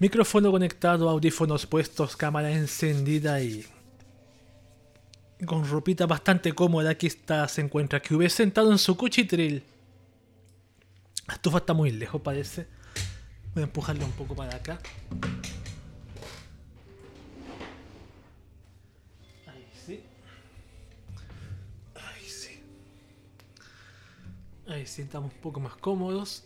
Micrófono conectado, audífonos puestos, cámara encendida y con ropita bastante cómoda. Aquí está, se encuentra QV sentado en su cuchitril. La estufa está muy lejos, parece. Voy a empujarle un poco para acá. Ahí sí. Ahí sí. Ahí sí, estamos un poco más cómodos.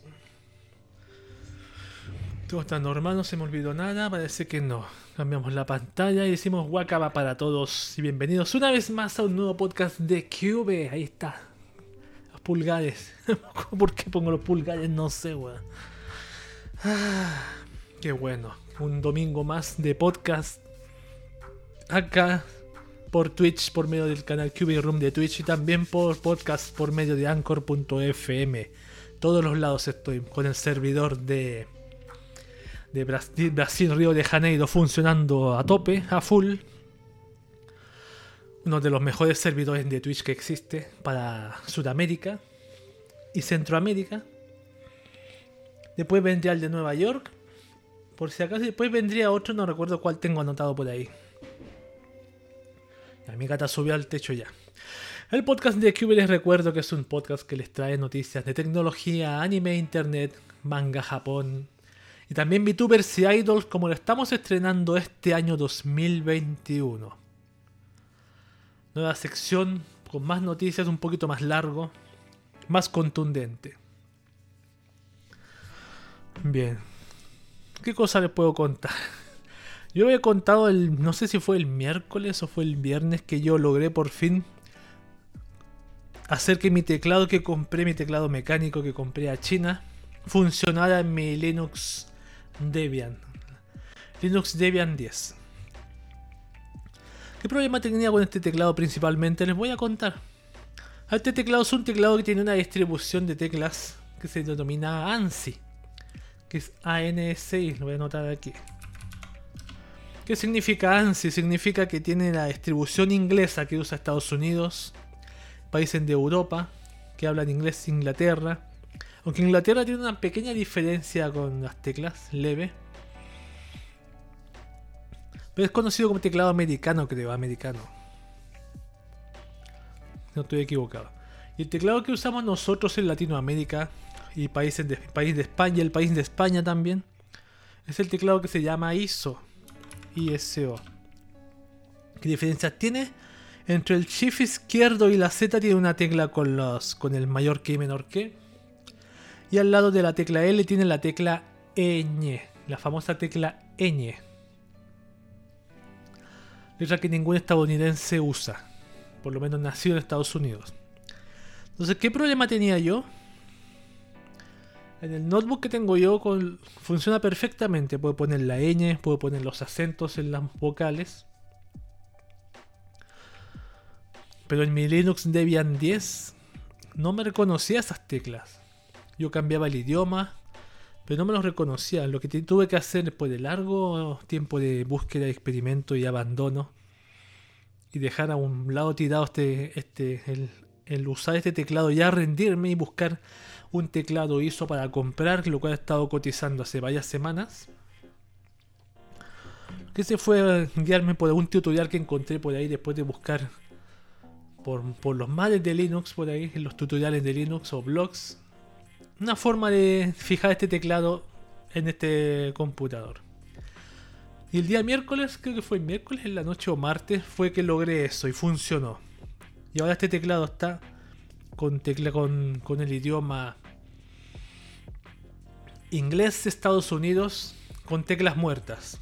Todo está normal, no se me olvidó nada, parece que no. Cambiamos la pantalla y decimos Wakaba para todos y bienvenidos una vez más a un nuevo podcast de Cube. Ahí está. Los pulgares. ¿Por qué pongo los pulgares? No sé, weón. Ah, qué bueno. Un domingo más de podcast. Acá por Twitch, por medio del canal Cube Room de Twitch y también por podcast por medio de Anchor.fm. Todos los lados estoy con el servidor de de Brasil, Brasil, Río de Janeiro funcionando a tope, a full. Uno de los mejores servidores de Twitch que existe para Sudamérica y Centroamérica. Después vendría el de Nueva York. Por si acaso, después vendría otro, no recuerdo cuál tengo anotado por ahí. Ya, mi gata subió al techo ya. El podcast de Cube les recuerdo que es un podcast que les trae noticias de tecnología, anime, internet, manga, Japón, y también VTubers y Idols como lo estamos estrenando este año 2021. Nueva sección con más noticias, un poquito más largo, más contundente. Bien. ¿Qué cosa les puedo contar? Yo había contado el, no sé si fue el miércoles o fue el viernes que yo logré por fin hacer que mi teclado que compré, mi teclado mecánico que compré a China, funcionara en mi Linux Debian. Linux Debian 10. ¿Qué problema tenía con este teclado principalmente? Les voy a contar. Este teclado es un teclado que tiene una distribución de teclas que se denomina ANSI. Que es ANSI, lo voy a anotar aquí. ¿Qué significa ANSI? Significa que tiene la distribución inglesa que usa Estados Unidos, países de Europa, que hablan inglés Inglaterra, aunque Inglaterra tiene una pequeña diferencia con las teclas, leve. Pero es conocido como teclado americano, creo, americano. No estoy equivocado. Y el teclado que usamos nosotros en Latinoamérica y países de, país de España, el país de España también, es el teclado que se llama ISO. ISO. ¿Qué diferencias tiene? Entre el shift izquierdo y la Z tiene una tecla con los con el mayor que y menor que y al lado de la tecla L tiene la tecla ñ, la famosa tecla ñ. Letra que ningún estadounidense usa, por lo menos nacido en Estados Unidos. Entonces, ¿qué problema tenía yo? En el notebook que tengo yo funciona perfectamente. Puedo poner la ñ, puedo poner los acentos en las vocales. Pero en mi Linux Debian 10 no me reconocía esas teclas. Yo cambiaba el idioma, pero no me lo reconocía. Lo que tuve que hacer después de largo tiempo de búsqueda, experimento y abandono, y dejar a un lado tirado este, este, el, usar este teclado, ya rendirme y buscar un teclado ISO para comprar, lo cual he estado cotizando hace varias semanas. Que se fue guiarme por algún tutorial que encontré por ahí después de buscar por, por los males de Linux, por ahí, en los tutoriales de Linux o blogs una forma de fijar este teclado en este computador. Y el día miércoles, creo que fue miércoles en la noche o martes, fue que logré eso y funcionó. Y ahora este teclado está con, tecla, con, con el idioma inglés Estados Unidos con teclas muertas.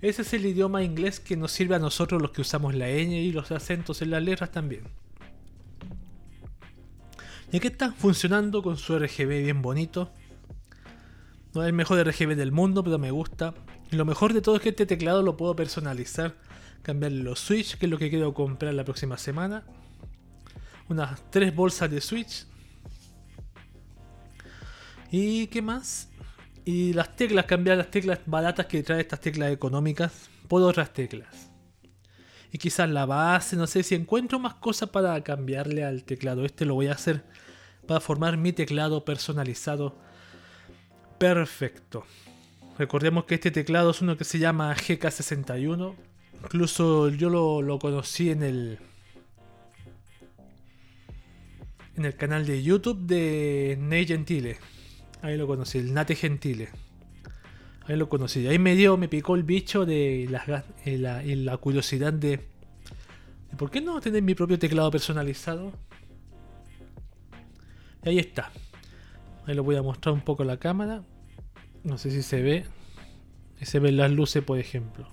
Ese es el idioma inglés que nos sirve a nosotros los que usamos la ñ y los acentos en las letras también. Y aquí está funcionando con su RGB bien bonito. No es el mejor RGB del mundo, pero me gusta. Y lo mejor de todo es que este teclado lo puedo personalizar. Cambiarle los switch, que es lo que quiero comprar la próxima semana. Unas tres bolsas de switch. ¿Y qué más? Y las teclas, cambiar las teclas baratas que trae estas teclas económicas por otras teclas. Y quizás la base, no sé si encuentro más cosas para cambiarle al teclado. Este lo voy a hacer para formar mi teclado personalizado perfecto. Recordemos que este teclado es uno que se llama GK61. Incluso yo lo, lo conocí en el en el canal de YouTube de Nate Gentile. Ahí lo conocí, el Nate Gentile. Ahí lo conocí. Ahí me dio, me picó el bicho de la, la, la curiosidad de, ¿Por qué no tener mi propio teclado personalizado? Y ahí está. Ahí lo voy a mostrar un poco la cámara. No sé si se ve. Se ven las luces, por ejemplo.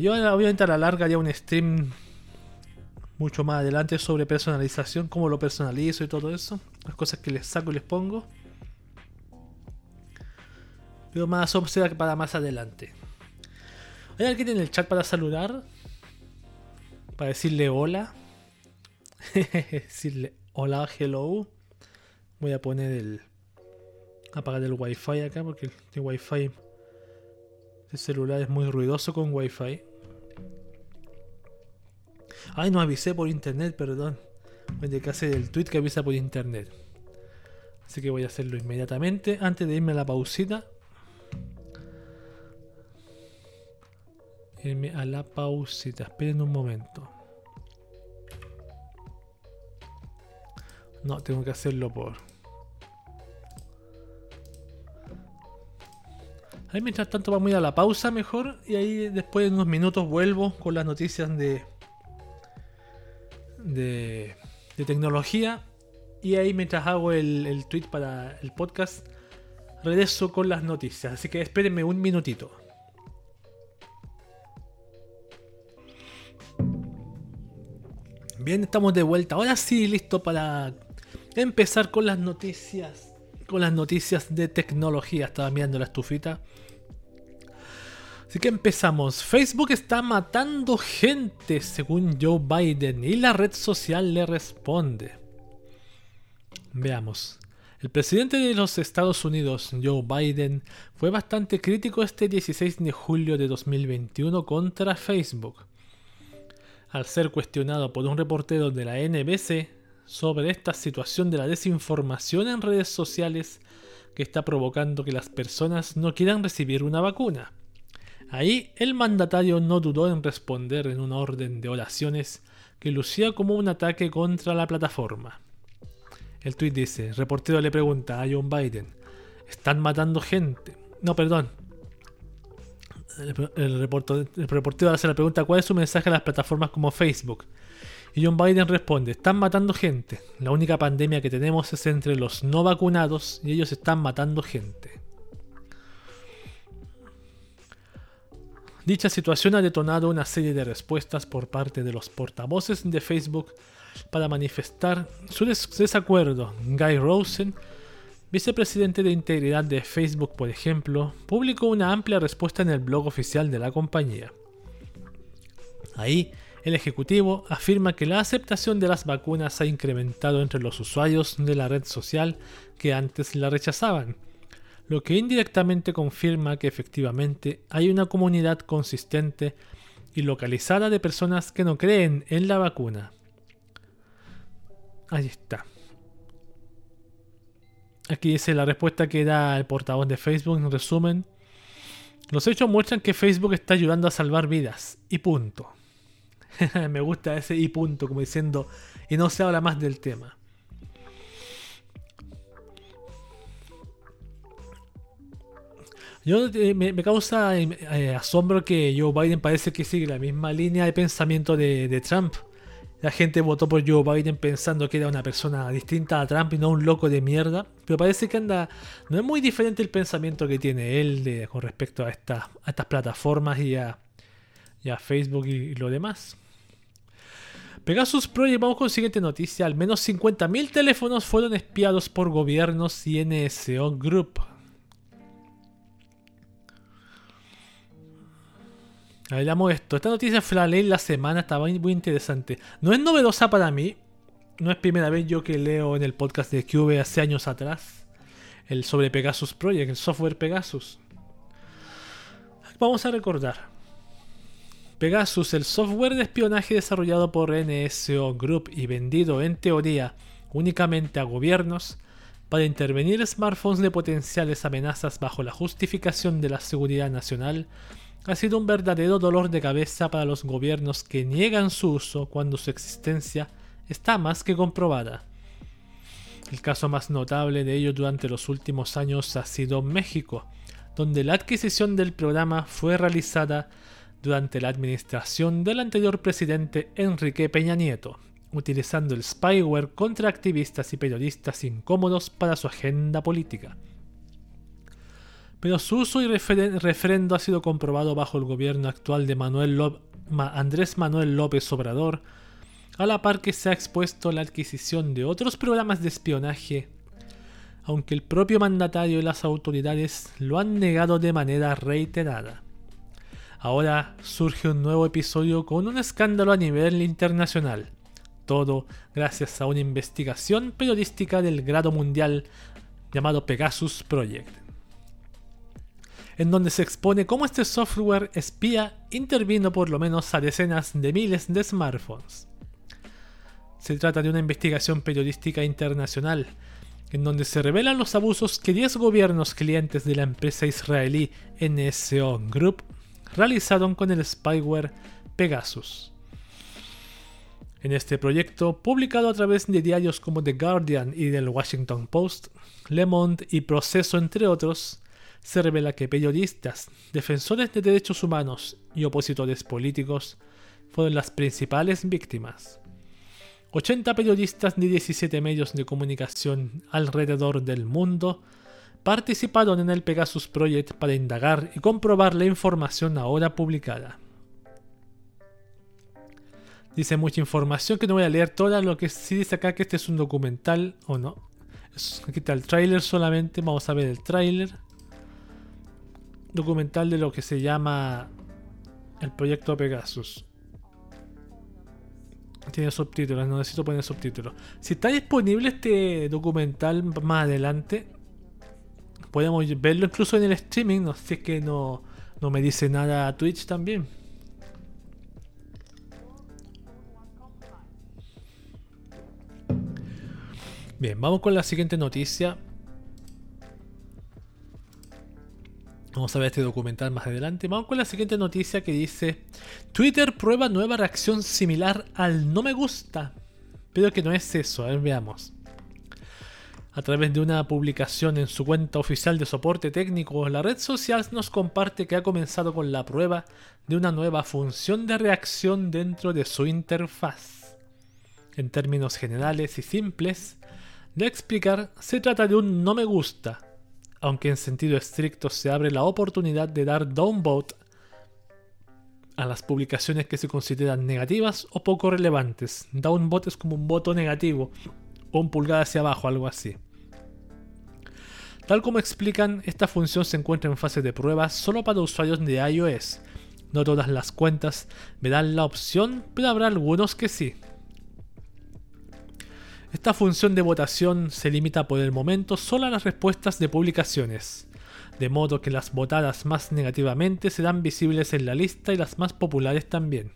Yo obviamente a la larga ya un stream mucho más adelante sobre personalización, cómo lo personalizo y todo eso. Las cosas que les saco y les pongo. Pero más será para más adelante. ¿Hay alguien en el chat para saludar? Para decirle hola. decirle hola, hello. Voy a poner el. Apagar el wifi acá porque el wifi. El celular es muy ruidoso con wifi. Ay, no avisé por internet, perdón. Voy a hacer el tweet que avisa por internet. Así que voy a hacerlo inmediatamente antes de irme a la pausita. Irme a la pausita. Esperen un momento. No, tengo que hacerlo por. Ahí mientras tanto vamos a ir a la pausa mejor y ahí después de unos minutos vuelvo con las noticias de de, tecnología. Y ahí mientras hago el, el tweet para el podcast, regreso con las noticias. Así que espérenme un minutito. Bien, estamos de vuelta. Ahora sí, listo para empezar con las noticias. Con las noticias de tecnología. Estaba mirando la estufita. Así que empezamos. Facebook está matando gente, según Joe Biden, y la red social le responde. Veamos. El presidente de los Estados Unidos, Joe Biden, fue bastante crítico este 16 de julio de 2021 contra Facebook. Al ser cuestionado por un reportero de la NBC sobre esta situación de la desinformación en redes sociales que está provocando que las personas no quieran recibir una vacuna. Ahí el mandatario no dudó en responder en una orden de oraciones que lucía como un ataque contra la plataforma. El tuit dice, reportero le pregunta a John Biden, ¿están matando gente? No, perdón. El, reportero hace la pregunta, ¿cuál es su mensaje a las plataformas como Facebook? Y John Biden responde, están matando gente. La única pandemia que tenemos es entre los no vacunados y ellos están matando gente. Dicha situación ha detonado una serie de respuestas por parte de los portavoces de Facebook para manifestar su desacuerdo. Guy Rosen, vicepresidente de integridad de Facebook, por ejemplo, publicó una amplia respuesta en el blog oficial de la compañía. Ahí, el ejecutivo afirma que la aceptación de las vacunas ha incrementado entre los usuarios de la red social que antes la rechazaban lo que indirectamente confirma que efectivamente hay una comunidad consistente y localizada de personas que no creen en la vacuna. Ahí está. Aquí dice la respuesta que da el portavoz de Facebook en resumen. Los hechos muestran que Facebook está ayudando a salvar vidas. Y punto. Me gusta ese y punto, como diciendo, y no se habla más del tema. Yo eh, me, causa eh, asombro que Joe Biden parece que sigue la misma línea de pensamiento de, Trump. La gente votó por Joe Biden pensando que era una persona distinta a Trump y no un loco de mierda. Pero parece que anda. No es muy diferente el pensamiento que tiene él con respecto a, estas plataformas y a, Facebook y, lo demás. Pegasus Project, vamos con la siguiente noticia. Al menos 50.000 teléfonos fueron espiados por gobiernos y NSO Group. Hablamos esto. Esta noticia fue la ley la semana, estaba muy interesante. No es novedosa para mí. No es primera vez yo que leo en el podcast de QV hace años atrás. El sobre Pegasus Project, el software Pegasus. Vamos a recordar. Pegasus, el software de espionaje desarrollado por NSO Group y vendido en teoría únicamente a gobiernos, para intervenir smartphones de potenciales amenazas bajo la justificación de la seguridad nacional ha sido un verdadero dolor de cabeza para los gobiernos que niegan su uso cuando su existencia está más que comprobada. El caso más notable de ello durante los últimos años ha sido México, donde la adquisición del programa fue realizada durante la administración del anterior presidente Enrique Peña Nieto, utilizando el spyware contra activistas y periodistas incómodos para su agenda política. Pero su uso y referendo ha sido comprobado bajo el gobierno actual de Manuel Andrés Manuel López Obrador, a la par que se ha expuesto la adquisición de otros programas de espionaje, aunque el propio mandatario y las autoridades lo han negado de manera reiterada. Ahora surge un nuevo episodio con un escándalo a nivel internacional todo gracias a una investigación periodística del grado mundial llamado Pegasus Project, en donde se expone cómo este software espía intervino por lo menos a decenas de miles de smartphones. Se trata de una investigación periodística internacional, en donde se revelan los abusos que 10 gobiernos clientes de la empresa israelí NSO Group realizaron con el spyware Pegasus. En este proyecto, publicado a través de diarios como The Guardian y del Washington Post, Le Monde y Proceso entre otros, se revela que periodistas, defensores de derechos humanos y opositores políticos fueron las principales víctimas. 80 periodistas de 17 medios de comunicación alrededor del mundo participaron en el Pegasus Project para indagar y comprobar la información ahora publicada. Dice mucha información que no voy a leer toda. Lo que sí dice acá que este es un documental o no. aquí está el tráiler solamente. Vamos a ver el tráiler. Documental de lo que se llama el proyecto Pegasus. Tiene subtítulos, no necesito poner subtítulos. Si está disponible este documental más adelante, podemos verlo incluso en el streaming. No sé que no, no me dice nada Twitch también. Bien, vamos con la siguiente noticia. Vamos a ver este documental más adelante. Vamos con la siguiente noticia que dice: Twitter prueba nueva reacción similar al no me gusta. Pero que no es eso, a ver, veamos. A través de una publicación en su cuenta oficial de soporte técnico, la red social nos comparte que ha comenzado con la prueba de una nueva función de reacción dentro de su interfaz. En términos generales y simples, de explicar, se trata de un no me gusta, aunque en sentido estricto se abre la oportunidad de dar downvote a las publicaciones que se consideran negativas o poco relevantes. Downvote es como un voto negativo un pulgar hacia abajo, algo así. Tal como explican, esta función se encuentra en fase de prueba solo para usuarios de iOS. No todas las cuentas me dan la opción, pero habrá algunos que sí. Esta función de votación se limita por el momento solo a las respuestas de publicaciones, de modo que las votadas más negativamente serán visibles en la lista y las más populares también,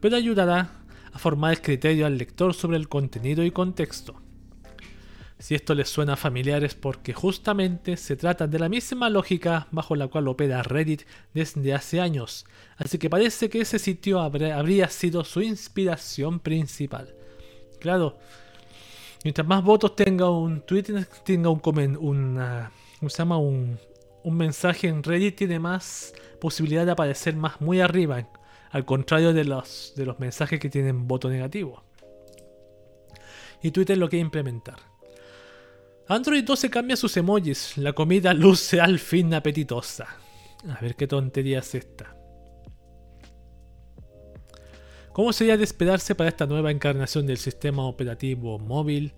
pero ayudará a formar el criterio al lector sobre el contenido y contexto. Si esto les suena familiar es porque justamente se trata de la misma lógica bajo la cual opera Reddit desde hace años, así que parece que ese sitio habría sido su inspiración principal. Claro, Mientras más votos tenga un tweet, tenga un, una, ¿cómo se llama? Un mensaje en Reddit, tiene más posibilidad de aparecer más muy arriba, al contrario de los, de los mensajes que tienen voto negativo. Y Twitter lo quiere implementar. Android 12 cambia sus emojis. La comida luce al fin apetitosa. A ver qué tontería es esta. ¿Cómo sería de esperarse para esta nueva encarnación del sistema operativo móvil?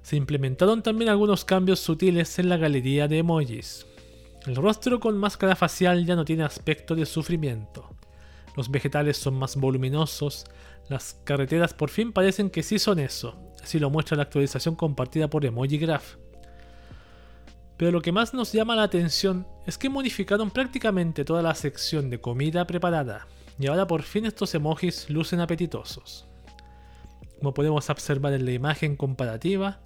Se implementaron también algunos cambios sutiles en la galería de emojis. El rostro con máscara facial ya no tiene aspecto de sufrimiento. Los vegetales son más voluminosos. Las carreteras por fin parecen que sí son eso. Así lo muestra la actualización compartida por Emoji Graph. Pero lo que más nos llama la atención es que modificaron prácticamente toda la sección de comida preparada y ahora por fin estos emojis lucen apetitosos. Como podemos observar en la imagen comparativa,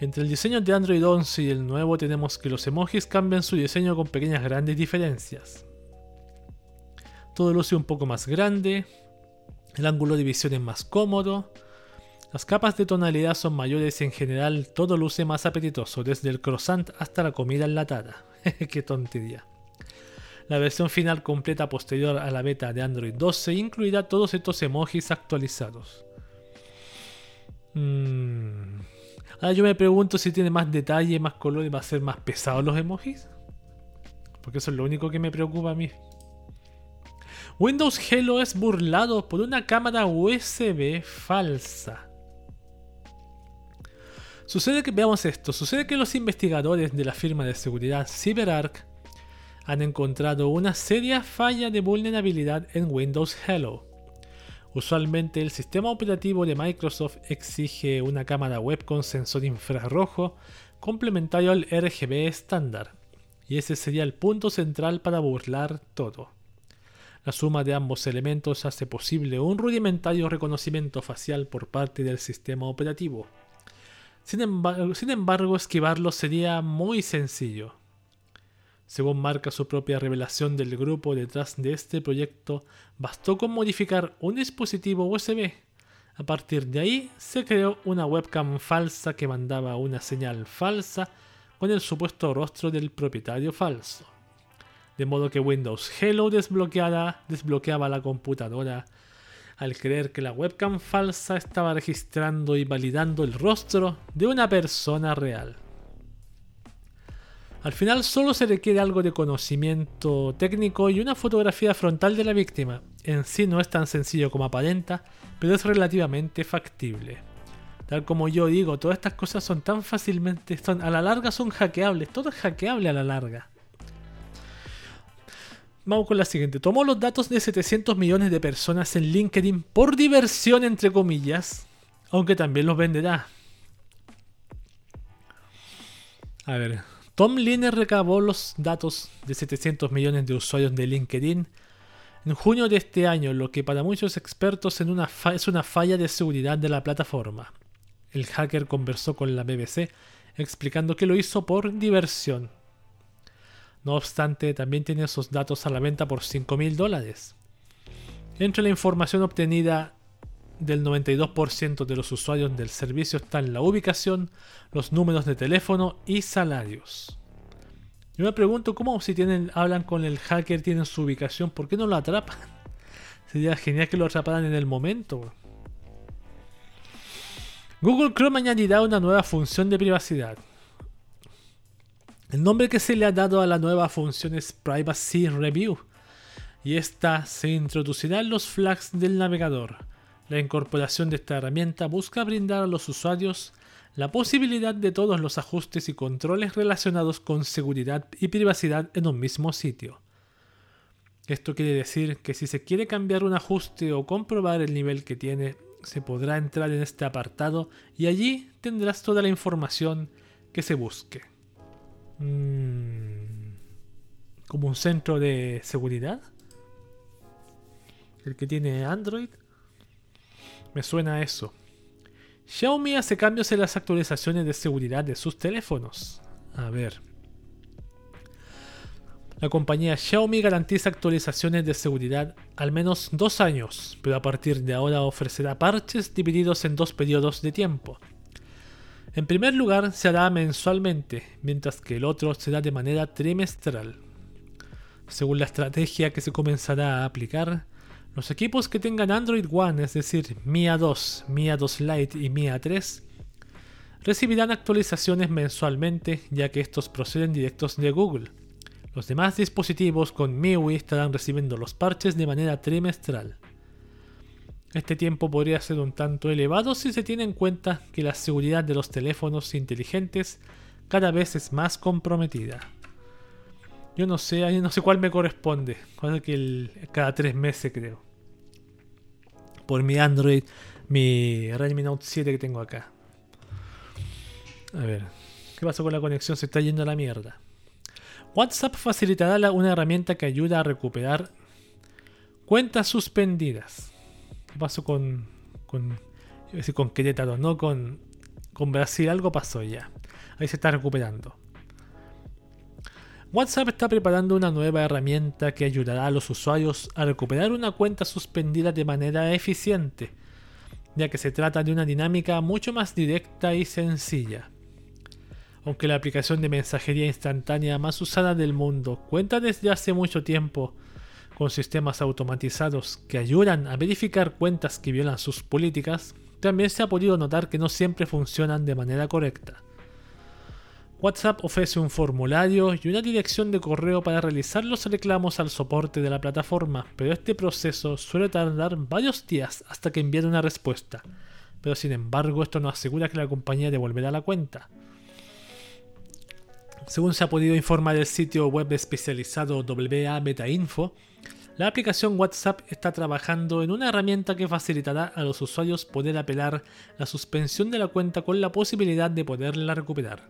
Entre el diseño de Android 11 y el nuevo tenemos que los emojis cambian su diseño con pequeñas grandes diferencias. Todo luce un poco más grande, el ángulo de visión es más cómodo, las capas de tonalidad son mayores y en general todo luce más apetitoso, desde el croissant hasta la comida enlatada. ¡Qué tontería! La versión final completa posterior a la beta de Android 12 incluirá todos estos emojis actualizados. Mm. Ahora yo me pregunto si tiene más detalle, más color va a ser más pesados los emojis. Porque eso es lo único que me preocupa a mí. Windows Hello es burlado por una cámara USB falsa. Sucede que, veamos esto, sucede que los investigadores de la firma de seguridad CyberArk han encontrado una seria falla de vulnerabilidad en Windows Hello. Usualmente el sistema operativo de Microsoft exige una cámara web con sensor infrarrojo complementario al RGB estándar, y ese sería el punto central para burlar todo. La suma de ambos elementos hace posible un rudimentario reconocimiento facial por parte del sistema operativo. Sin embargo, esquivarlo sería muy sencillo. Según marca su propia revelación del grupo detrás de este proyecto, bastó con modificar un dispositivo USB. A partir de ahí se creó una webcam falsa que mandaba una señal falsa con el supuesto rostro del propietario falso. De modo que Windows Hello desbloqueaba la computadora al creer que la webcam falsa estaba registrando y validando el rostro de una persona real. Al final solo se requiere algo de conocimiento técnico y una fotografía frontal de la víctima. En sí no es tan sencillo como aparenta, pero es relativamente factible. Tal como yo digo, todas estas cosas son tan fácilmente, son, a la larga son hackeables, todo es hackeable a la larga. Vamos con la siguiente. Tomó los datos de 700 millones de personas en LinkedIn por diversión, entre comillas, aunque también los venderá. A ver, Tom Liner recabó los datos de 700 millones de usuarios de LinkedIn en junio de este año, lo que para muchos expertos es una falla de seguridad de la plataforma. El hacker conversó con la BBC explicando que lo hizo por diversión. No obstante, también tiene esos datos a la venta por 5 mil dólares. Entre la información obtenida del 92% de los usuarios del servicio están la ubicación, los números de teléfono y salarios. Yo me pregunto cómo si tienen, hablan con el hacker, tienen su ubicación, ¿por qué no lo atrapan? Sería genial que lo atraparan en el momento. Google Chrome añadirá una nueva función de privacidad. El nombre que se le ha dado a la nueva función es Privacy Review y esta se introducirá en los flags del navegador. La incorporación de esta herramienta busca brindar a los usuarios la posibilidad de todos los ajustes y controles relacionados con seguridad y privacidad en un mismo sitio. Esto quiere decir que si se quiere cambiar un ajuste o comprobar el nivel que tiene, se podrá entrar en este apartado y allí tendrás toda la información que se busque. Mm, como un centro de seguridad. El que tiene Android. Me suena a eso. Xiaomi hace cambios en las actualizaciones de seguridad de sus teléfonos. A ver. La compañía Xiaomi garantiza actualizaciones de seguridad al menos dos años, pero a partir de ahora ofrecerá parches divididos en dos periodos de tiempo. En primer lugar, se hará mensualmente, mientras que el otro será de manera trimestral. Según la estrategia que se comenzará a aplicar, los equipos que tengan Android One, es decir, Mia 2, Mia 2 Lite y Mia 3, recibirán actualizaciones mensualmente ya que estos proceden directos de Google. Los demás dispositivos con MIUI estarán recibiendo los parches de manera trimestral. Este tiempo podría ser un tanto elevado si se tiene en cuenta que la seguridad de los teléfonos inteligentes cada vez es más comprometida. Yo no sé, no sé cuál me corresponde. que el, cada tres meses creo. Por mi Android, mi Redmi Note 7 que tengo acá. A ver, ¿qué pasó con la conexión? Se está yendo a la mierda. WhatsApp facilitará una herramienta que ayuda a recuperar cuentas suspendidas. ¿Qué pasó con, con, con Querétaro? No con, Con Brasil algo pasó ya. Ahí se está recuperando. WhatsApp está preparando una nueva herramienta que ayudará a los usuarios a recuperar una cuenta suspendida de manera eficiente, ya que se trata de una dinámica mucho más directa y sencilla. Aunque la aplicación de mensajería instantánea más usada del mundo cuenta desde hace mucho tiempo con sistemas automatizados que ayudan a verificar cuentas que violan sus políticas, también se ha podido notar que no siempre funcionan de manera correcta. WhatsApp ofrece un formulario y una dirección de correo para realizar los reclamos al soporte de la plataforma, pero este proceso suele tardar varios días hasta que envíe una respuesta. Pero sin embargo, esto no asegura que la compañía devolverá la cuenta. Según se ha podido informar el sitio web especializado WA Info, la aplicación WhatsApp está trabajando en una herramienta que facilitará a los usuarios poder apelar la suspensión de la cuenta con la posibilidad de poderla recuperar.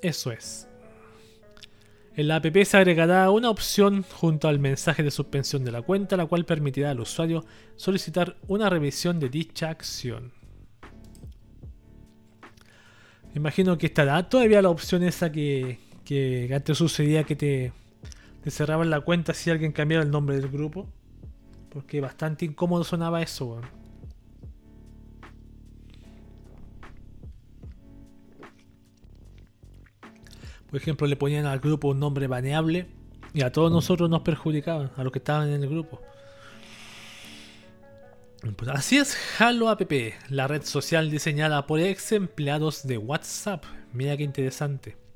Eso es. En la app se agregará una opción junto al mensaje de suspensión de la cuenta, la cual permitirá al usuario solicitar una revisión de dicha acción. Imagino que estará todavía la opción esa que, que antes sucedía que te, te cerraban la cuenta si alguien cambiara el nombre del grupo. Porque bastante incómodo sonaba eso, Por ejemplo, le ponían al grupo un nombre baneable y a todos nosotros nos perjudicaban, a los que estaban en el grupo. Pues así es Halo App, la red social diseñada por ex empleados de WhatsApp. Mira qué interesante.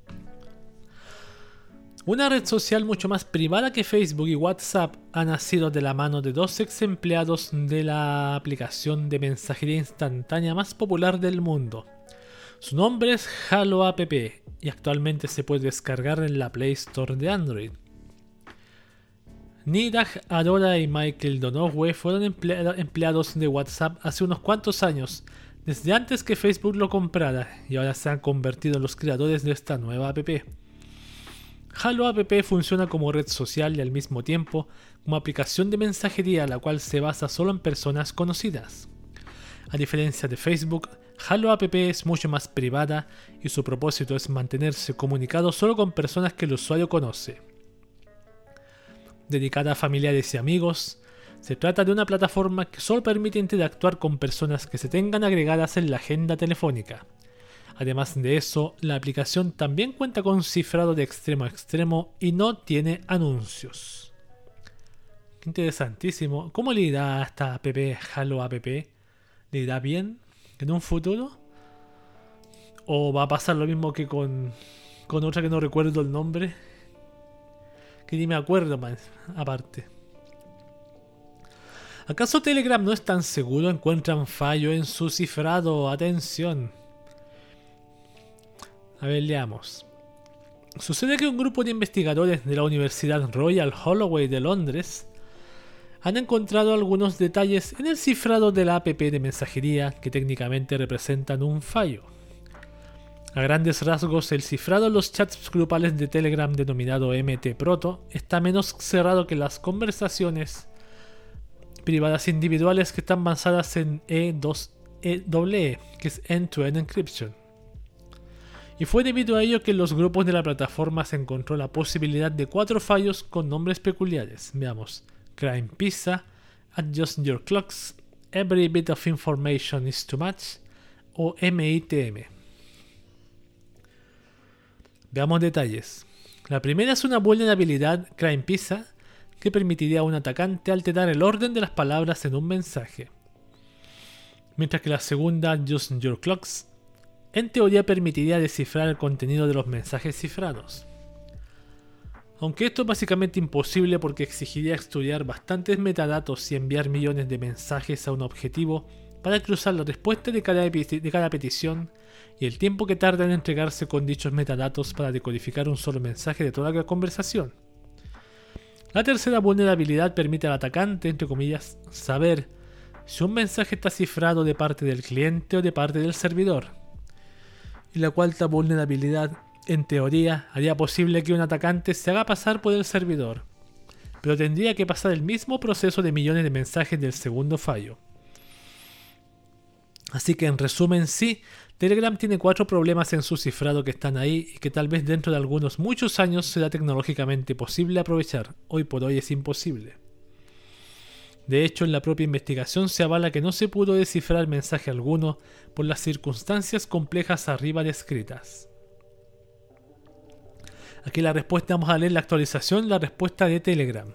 Una red social mucho más privada que Facebook y WhatsApp ha nacido de la mano de dos ex empleados de la aplicación de mensajería instantánea más popular del mundo. Su nombre es Halo App y actualmente se puede descargar en la Play Store de Android. Nidaj Adora y Michael Donoghue fueron empleados de WhatsApp hace unos cuantos años, desde antes que Facebook lo comprara, y ahora se han convertido en los creadores de esta nueva app. Halo App funciona como red social y al mismo tiempo como aplicación de mensajería la cual se basa solo en personas conocidas. A diferencia de Facebook, Halo App es mucho más privada y su propósito es mantenerse comunicado solo con personas que el usuario conoce. Dedicada a familiares y amigos, se trata de una plataforma que solo permite interactuar con personas que se tengan agregadas en la agenda telefónica. Además de eso, la aplicación también cuenta con cifrado de extremo a extremo y no tiene anuncios. interesantísimo. ¿Cómo le irá a esta app Halo App? ¿Le irá bien? en un futuro? ¿O va a pasar lo mismo que con, con otra que no recuerdo el nombre? Que ni me acuerdo más, aparte. ¿Acaso Telegram no es tan seguro? Encuentran fallo en su cifrado. Atención. A ver, leamos. Sucede que un grupo de investigadores de la Universidad Royal Holloway de Londres han encontrado algunos detalles en el cifrado de la app de mensajería que técnicamente representan un fallo. A grandes rasgos, el cifrado en los chats grupales de Telegram denominado MT Proto está menos cerrado que las conversaciones privadas individuales que están basadas en E2EE, que es End-to-End Encryption. Y fue debido a ello que en los grupos de la plataforma se encontró la posibilidad de cuatro fallos con nombres peculiares. Veamos. Crime Pizza, Adjust Your Clocks, Every Bit of Information is Too Much o MITM. Veamos detalles. La primera es una vulnerabilidad Crime Pizza que permitiría a un atacante alterar el orden de las palabras en un mensaje. Mientras que la segunda, Adjust Your Clocks, en teoría permitiría descifrar el contenido de los mensajes cifrados. Aunque esto es básicamente imposible porque exigiría estudiar bastantes metadatos y enviar millones de mensajes a un objetivo para cruzar la respuesta de cada, de cada petición y el tiempo que tarda en entregarse con dichos metadatos para decodificar un solo mensaje de toda la conversación. La tercera vulnerabilidad permite al atacante, entre comillas, saber si un mensaje está cifrado de parte del cliente o de parte del servidor. Y la cuarta vulnerabilidad en teoría, haría posible que un atacante se haga pasar por el servidor, pero tendría que pasar el mismo proceso de millones de mensajes del segundo fallo. Así que en resumen sí, Telegram tiene cuatro problemas en su cifrado que están ahí y que tal vez dentro de algunos muchos años será tecnológicamente posible aprovechar. Hoy por hoy es imposible. De hecho, en la propia investigación se avala que no se pudo descifrar mensaje alguno por las circunstancias complejas arriba descritas. Aquí la respuesta, vamos a leer la actualización, la respuesta de Telegram.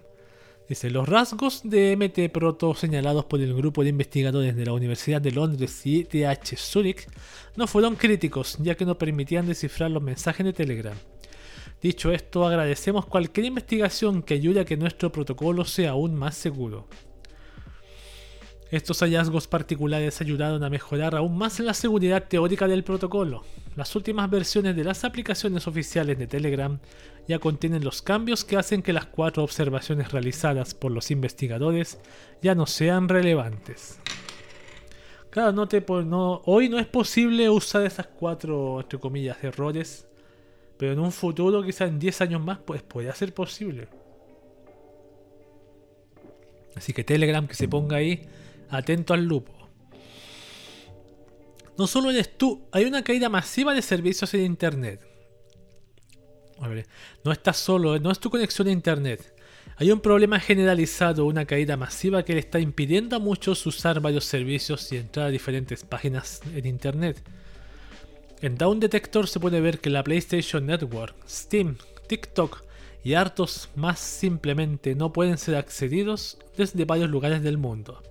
Dice, los rasgos de MT Proto señalados por el grupo de investigadores de la Universidad de Londres y ETH Zurich no fueron críticos, ya que no permitían descifrar los mensajes de Telegram. Dicho esto, agradecemos cualquier investigación que ayude a que nuestro protocolo sea aún más seguro. Estos hallazgos particulares ayudaron a mejorar aún más la seguridad teórica del protocolo. Las últimas versiones de las aplicaciones oficiales de Telegram ya contienen los cambios que hacen que las cuatro observaciones realizadas por los investigadores ya no sean relevantes. Claro, no te, no, hoy no es posible usar esas cuatro, entre comillas, errores, pero en un futuro, quizás en 10 años más, pues podría ser posible. Así que Telegram que se ponga ahí Atento al lupo. No solo eres tú, hay una caída masiva de servicios en Internet. No estás solo, no es tu conexión a Internet. Hay un problema generalizado, una caída masiva que le está impidiendo a muchos usar varios servicios y entrar a diferentes páginas en Internet. En Down Detector se puede ver que la PlayStation Network, Steam, TikTok y hartos más simplemente no pueden ser accedidos desde varios lugares del mundo.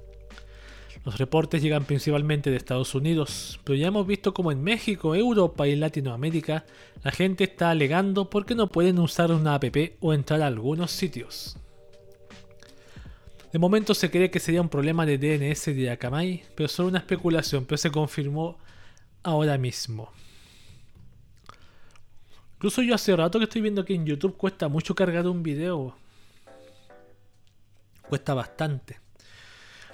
Los reportes llegan principalmente de Estados Unidos, pero ya hemos visto como en México, Europa y Latinoamérica la gente está alegando porque no pueden usar una app o entrar a algunos sitios. De momento se cree que sería un problema de DNS de Akamai, pero solo una especulación, pero se confirmó ahora mismo. Incluso yo hace rato que estoy viendo que en YouTube cuesta mucho cargar un video. Cuesta bastante.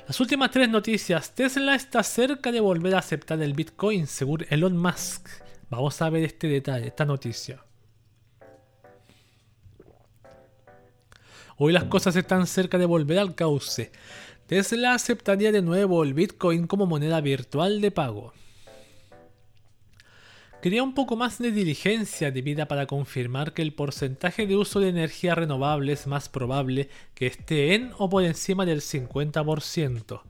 Las últimas tres noticias. Tesla está cerca de volver a aceptar el Bitcoin, según Elon Musk. Vamos a ver este detalle, esta noticia. Hoy las cosas están cerca de volver al cauce. Tesla aceptaría de nuevo el Bitcoin como moneda virtual de pago. Quería un poco más de diligencia debida para confirmar que el porcentaje de uso de energía renovable es más probable que esté en o por encima del 50%,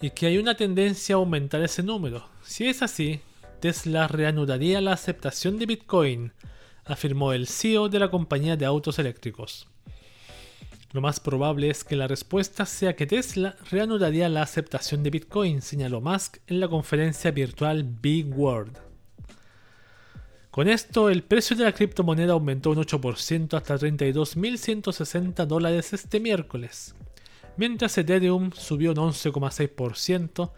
y que hay una tendencia a aumentar ese número. Si es así, Tesla reanudaría la aceptación de Bitcoin, afirmó el CEO de la compañía de autos eléctricos. Lo más probable es que la respuesta sea que Tesla reanudaría la aceptación de Bitcoin, señaló Musk en la conferencia virtual Big World. Con esto, el precio de la criptomoneda aumentó un 8% hasta 32.160 dólares este miércoles, mientras Ethereum subió un 11,6%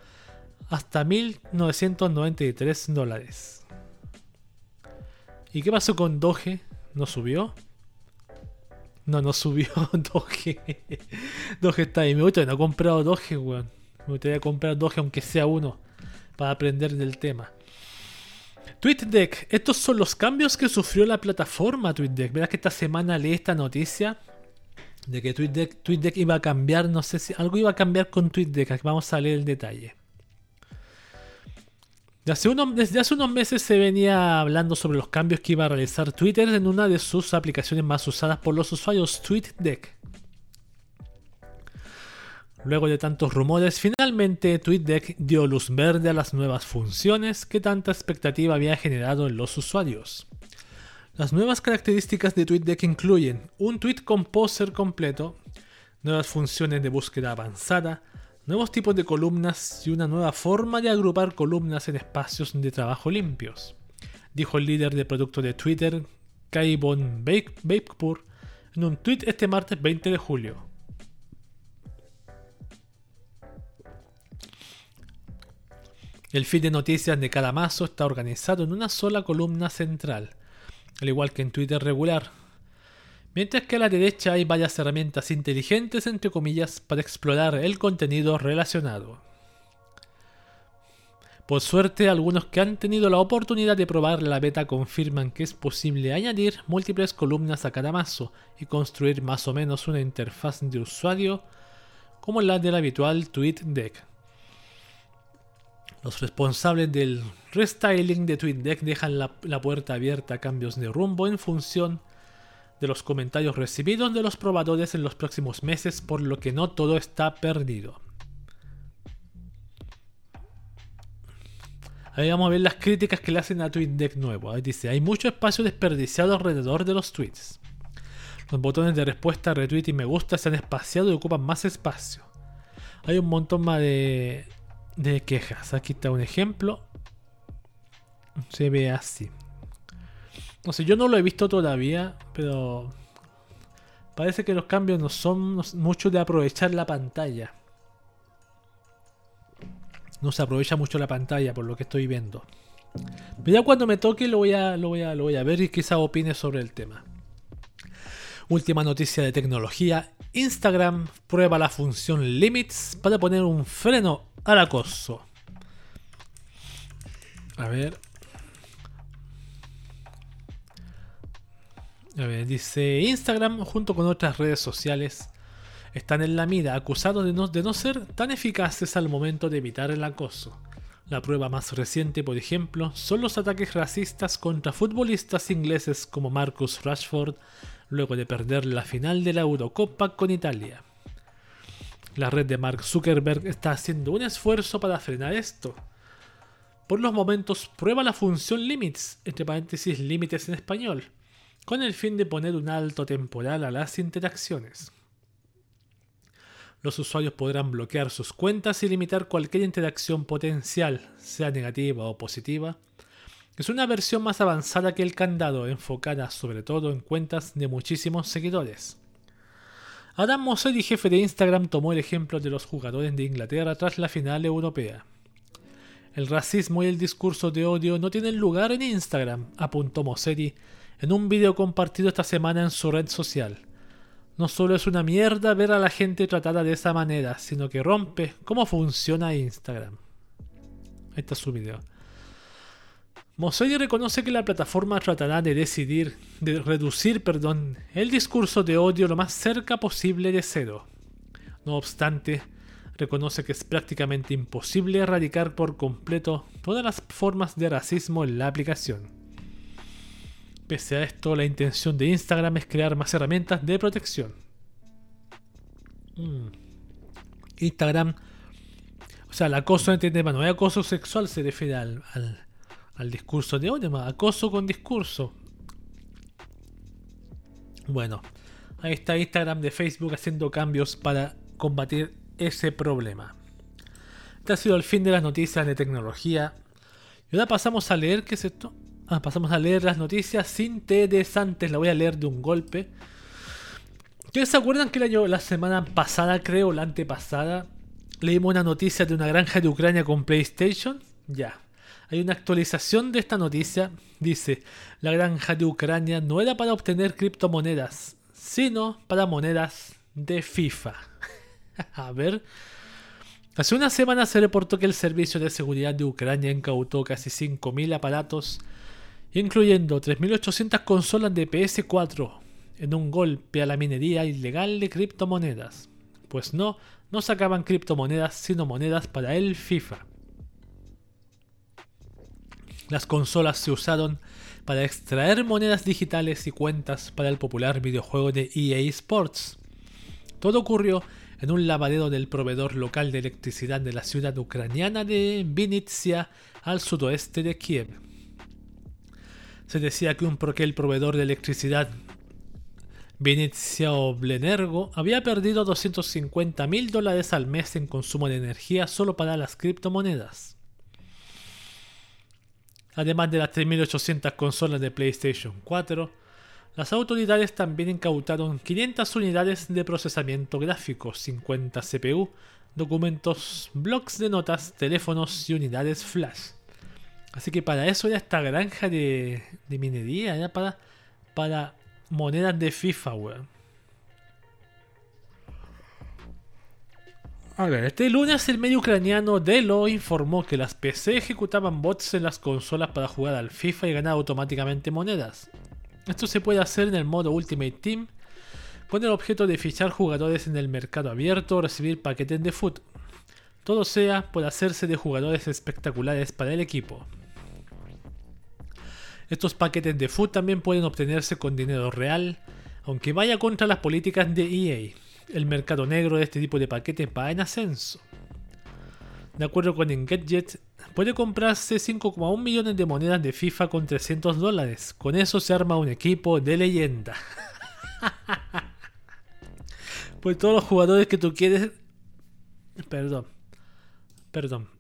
hasta 1.993 dólares. ¿Y qué pasó con Doge? ¿No subió? No, no subió Doge. Doge está ahí. Me gusta, no he comprado Doge, weón. Me gustaría comprar Doge aunque sea uno, para aprender del tema. TweetDeck, estos son los cambios que sufrió la plataforma TweetDeck. Verás que esta semana leí esta noticia de que TweetDeck, iba a cambiar, no sé si algo iba a cambiar con TweetDeck. Vamos a leer el detalle. desde hace unos meses se venía hablando sobre los cambios que iba a realizar Twitter en una de sus aplicaciones más usadas por los usuarios, TweetDeck. Luego de tantos rumores, finalmente TweetDeck dio luz verde a las nuevas funciones que tanta expectativa había generado en los usuarios. Las nuevas características de TweetDeck incluyen un tweet composer completo, nuevas funciones de búsqueda avanzada, nuevos tipos de columnas y una nueva forma de agrupar columnas en espacios de trabajo limpios, dijo el líder de producto de Twitter, Kai Von en un tweet este martes 20 de julio. El feed de noticias de cada mazo está organizado en una sola columna central, al igual que en Twitter regular. Mientras que a la derecha hay varias herramientas inteligentes, entre comillas, para explorar el contenido relacionado. Por suerte, algunos que han tenido la oportunidad de probar la beta confirman que es posible añadir múltiples columnas a cada mazo y construir más o menos una interfaz de usuario como la del habitual TweetDeck. Los responsables del restyling de TweetDeck dejan la, puerta abierta a cambios de rumbo en función de los comentarios recibidos de los probadores en los próximos meses, por lo que no todo está perdido. Ahí vamos a ver las críticas que le hacen a TweetDeck nuevo. Ahí dice, hay mucho espacio desperdiciado alrededor de los tweets. Los botones de respuesta, retweet y me gusta se han espaciado y ocupan más espacio. Hay un montón más de, de quejas. Aquí está un ejemplo. Se ve así. No sé, yo no lo he visto todavía, pero parece que los cambios no son mucho de aprovechar la pantalla. No se aprovecha mucho la pantalla por lo que estoy viendo. Pero ya cuando me toque lo voy a, lo voy a, lo voy a ver y quizá opine sobre el tema. Última noticia de tecnología. Instagram prueba la función Limits para poner un freno al acoso. A ver. A ver, dice Instagram junto con otras redes sociales están en la mira acusados de no, de no ser tan eficaces al momento de evitar el acoso. La prueba más reciente, por ejemplo, son los ataques racistas contra futbolistas ingleses como Marcus Rashford luego de perder la final de la Eurocopa con Italia. La red de Mark Zuckerberg está haciendo un esfuerzo para frenar esto. Por los momentos prueba la función limits, entre paréntesis límites en español, con el fin de poner un alto temporal a las interacciones los usuarios podrán bloquear sus cuentas y limitar cualquier interacción potencial, sea negativa o positiva. Es una versión más avanzada que el candado, enfocada sobre todo en cuentas de muchísimos seguidores. Adam Mosseri, jefe de Instagram, tomó el ejemplo de los jugadores de Inglaterra tras la final europea. El racismo y el discurso de odio no tienen lugar en Instagram, apuntó Mosseri en un vídeo compartido esta semana en su red social. No solo es una mierda ver a la gente tratada de esa manera, sino que rompe cómo funciona Instagram. Ahí está su video. Mosseri reconoce que la plataforma tratará de decidir, de reducir, perdón, el discurso de odio lo más cerca posible de cero. No obstante, reconoce que es prácticamente imposible erradicar por completo todas las formas de racismo en la aplicación. Pese a esto, la intención de Instagram es crear más herramientas de protección. Mm. Instagram, o sea, el acoso, entiende, bueno, el acoso sexual se refiere al, al, discurso de odio, acoso con discurso. Bueno, ahí está Instagram de Facebook haciendo cambios para combatir ese problema. Este ha sido el fin de las noticias de tecnología. Y ahora pasamos a leer qué es esto. Ah, pasamos a leer las noticias interesantes. La voy a leer de un golpe. ¿Ustedes se acuerdan que año, la semana pasada, creo, la antepasada, leímos una noticia de una granja de Ucrania con PlayStation? Ya. Hay una actualización de esta noticia. Dice, la granja de Ucrania no era para obtener criptomonedas, sino para monedas de FIFA. a ver. Hace una semana se reportó que el Servicio de Seguridad de Ucrania incautó casi 5.000 aparatos incluyendo 3.800 consolas de PS4 en un golpe a la minería ilegal de criptomonedas. Pues no, no sacaban criptomonedas sino monedas para el FIFA. Las consolas se usaron para extraer monedas digitales y cuentas para el popular videojuego de EA Sports. Todo ocurrió en un lavadero del proveedor local de electricidad de la ciudad ucraniana de Vinitsia al sudoeste de Kiev se decía que un el proveedor de electricidad Venecia Oblenergo había perdido 250 mil dólares al mes en consumo de energía solo para las criptomonedas. Además de las 3.800 consolas de PlayStation 4, las autoridades también incautaron 500 unidades de procesamiento gráfico, 50 CPU, documentos, blocs de notas, teléfonos y unidades flash. Así que para eso ya esta granja de, minería, ya para, monedas de FIFA. A ver, este lunes el medio ucraniano Delo informó que las PC ejecutaban bots en las consolas para jugar al FIFA y ganar automáticamente monedas. Esto se puede hacer en el modo Ultimate Team con el objeto de fichar jugadores en el mercado abierto o recibir paquetes de foot. Todo sea por hacerse de jugadores espectaculares para el equipo. Estos paquetes de food también pueden obtenerse con dinero real, aunque vaya contra las políticas de EA. El mercado negro de este tipo de paquetes va en ascenso. De acuerdo con Engadget, puede comprarse 5,1 millones de monedas de FIFA con 300 dólares. Con eso se arma un equipo de leyenda. pues todos los jugadores que tú quieres... Perdón. Perdón.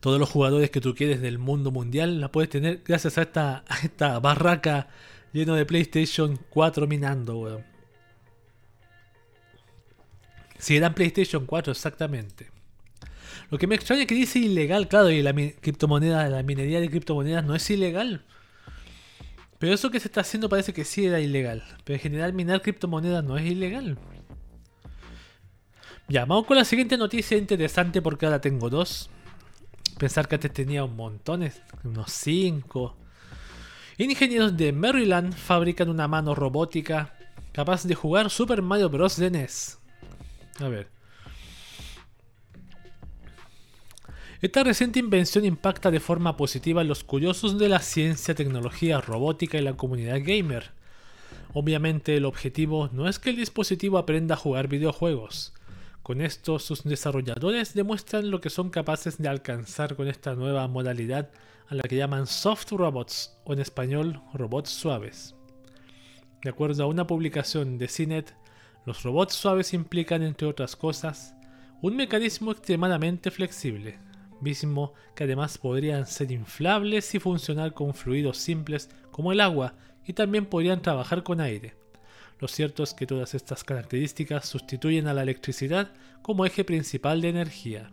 Todos los jugadores que tú quieres del mundo mundial la puedes tener gracias a esta, esta barraca lleno de PlayStation 4 minando, weón. Si eran PlayStation 4, exactamente. Lo que me extraña es que dice ilegal, claro, y la criptomoneda, la minería de criptomonedas no es ilegal. Pero eso que se está haciendo parece que sí era ilegal. Pero en general minar criptomonedas no es ilegal. Ya, vamos con la siguiente noticia interesante porque ahora tengo dos. Pensar que antes tenía un montón, unos cinco. Ingenieros de Maryland fabrican una mano robótica capaz de jugar Super Mario Bros. de NES. A ver. Esta reciente invención impacta de forma positiva a los curiosos de la ciencia, tecnología, robótica y la comunidad gamer. Obviamente el objetivo no es que el dispositivo aprenda a jugar videojuegos. Con esto sus desarrolladores demuestran lo que son capaces de alcanzar con esta nueva modalidad a la que llaman soft robots o en español robots suaves. De acuerdo a una publicación de CINET, los robots suaves implican entre otras cosas un mecanismo extremadamente flexible, mismo que además podrían ser inflables y funcionar con fluidos simples como el agua y también podrían trabajar con aire. Lo cierto es que todas estas características sustituyen a la electricidad como eje principal de energía.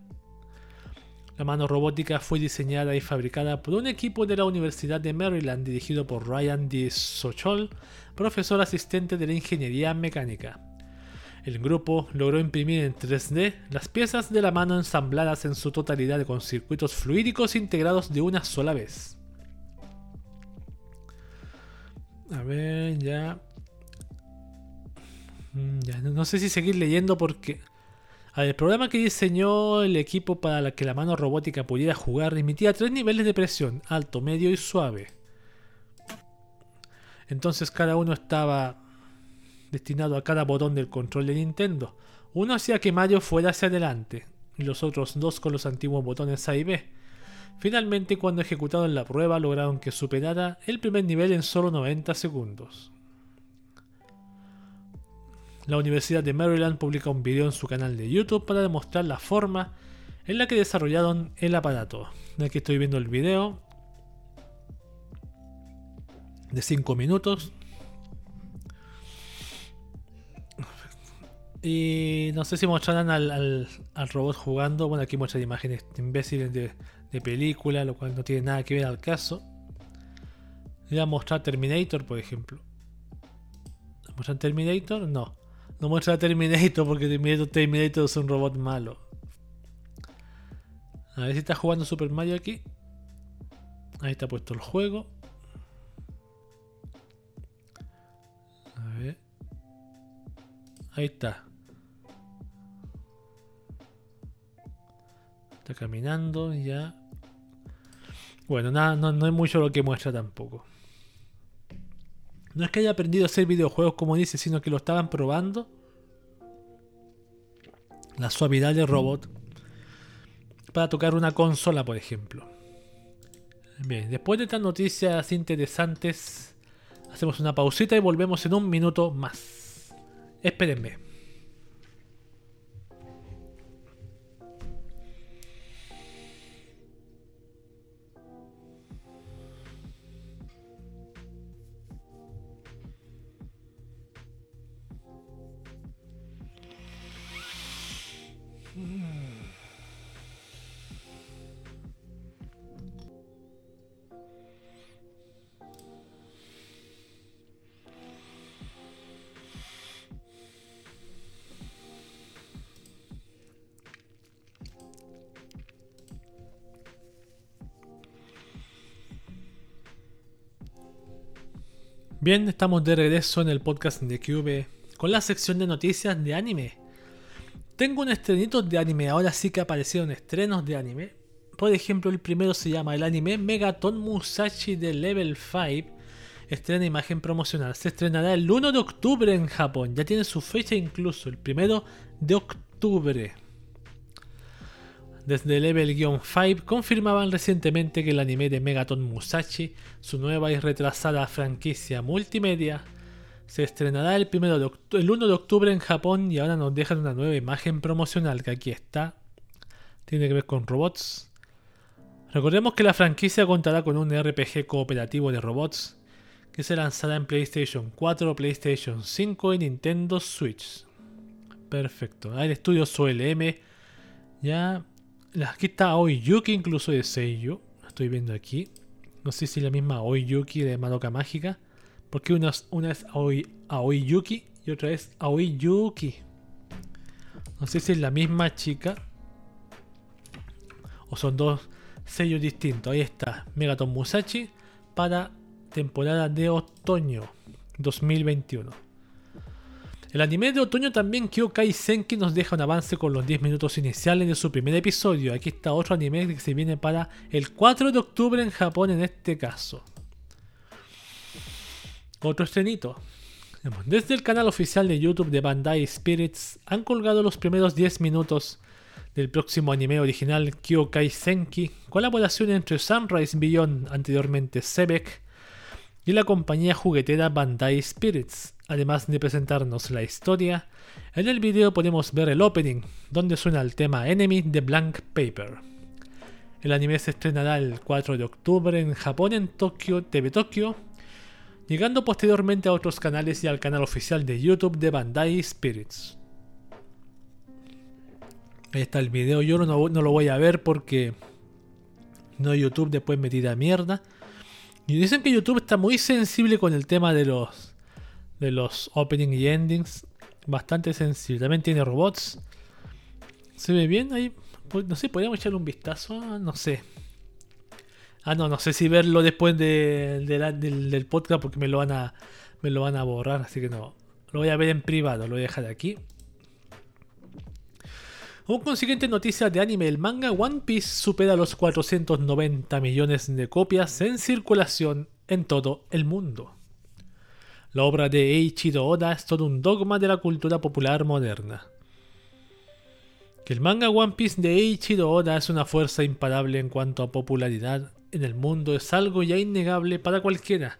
La mano robótica fue diseñada y fabricada por un equipo de la Universidad de Maryland dirigido por Ryan D. Sochol, profesor asistente de la ingeniería mecánica. El grupo logró imprimir en 3D las piezas de la mano ensambladas en su totalidad con circuitos fluídicos integrados de una sola vez. A ver, ya. Mm, ya no sé si seguir leyendo porque. el programa que diseñó el equipo para que la mano robótica pudiera jugar emitía tres niveles de presión: alto, medio y suave. Entonces cada uno estaba destinado a cada botón del control de Nintendo. Uno hacía que Mario fuera hacia adelante y los otros dos con los antiguos botones A y B. Finalmente, cuando ejecutaron la prueba, lograron que superara el primer nivel en solo 90 segundos. La Universidad de Maryland publica un video en su canal de YouTube para demostrar la forma en la que desarrollaron el aparato. Aquí estoy viendo el video de 5 minutos Y no sé si mostrarán al, robot jugando. Bueno, aquí muestran imágenes imbéciles de, película, lo cual no tiene nada que ver al caso. Voy a mostrar Terminator, por ejemplo. ¿Muestran Terminator? No. No muestra Terminator porque Terminator, Terminator es un robot malo. A ver si está jugando Super Mario aquí. Ahí está puesto el juego. A ver. Ahí está. Está caminando ya. Bueno, nada, no, no es mucho lo que muestra tampoco. No es que haya aprendido a hacer videojuegos como dice, sino que lo estaban probando. La suavidad del robot. Para tocar una consola, por ejemplo. Bien, después de estas noticias interesantes, hacemos una pausita y volvemos en un minuto más. Espérenme. Bien, estamos de regreso en el podcast de QV con la sección de noticias de anime. Tengo un estrenito de anime, ahora sí que aparecieron estrenos de anime. Por ejemplo, el primero se llama el anime Megaton Musashi de Level 5. Estrena imagen promocional. Se estrenará el 1 de octubre en Japón. Ya tiene su fecha incluso, el primero de octubre. Desde Level-5 confirmaban recientemente que el anime de Megaton Musashi, su nueva y retrasada franquicia multimedia, se estrenará el, primero de el 1 de octubre en Japón y ahora nos dejan una nueva imagen promocional que aquí está. Tiene que ver con robots. Recordemos que la franquicia contará con un RPG cooperativo de robots que se lanzará en PlayStation 4, PlayStation 5 y Nintendo Switch. Perfecto. El estudio SOLM. Ya. Aquí está Yuki, incluso de Seiyu. Estoy viendo aquí. No sé si la misma Yuki de Madoka Mágica. Porque una es, Aoi, y otra es Aoi Yuki. No sé si es la misma chica. O son dos sellos distintos. Ahí está. Megaton Musashi para temporada de otoño 2021. El anime de otoño también Kyokai Senki nos deja un avance con los 10 minutos iniciales de su primer episodio. Aquí está otro anime que se viene para el 4 de octubre en Japón en este caso. Otro estrenito. Desde el canal oficial de YouTube de Bandai Spirits han colgado los primeros 10 minutos del próximo anime original Kyokai Senki, colaboración entre Sunrise Beyond, anteriormente Sebek, y la compañía juguetera Bandai Spirits. Además de presentarnos la historia, en el video podemos ver el opening, donde suena el tema Enemy de Blank Paper. El anime se estrenará el 4 de octubre en Japón en Tokyo, TV Tokyo, llegando posteriormente a otros canales y al canal oficial de YouTube de Bandai Spirits. Ahí está el video, yo no, lo voy a ver porque no YouTube después me tira mierda. Y dicen que YouTube está muy sensible con el tema de los de los opening y endings. Bastante sensible. También tiene robots. ¿Se ve bien ahí? Pues, no sé, podríamos echarle un vistazo. No sé. Ah, no, no sé si verlo después del, del, podcast porque me lo van a me lo van a borrar, así que no. Lo voy a ver en privado, lo voy a dejar aquí. Un consiguiente noticia de anime, el manga One Piece supera los 490 millones de copias en circulación en todo el mundo. La obra de Eiichiro Oda es todo un dogma de la cultura popular moderna. Que el manga One Piece de Eiichiro Oda es una fuerza imparable en cuanto a popularidad en el mundo es algo ya innegable para cualquiera,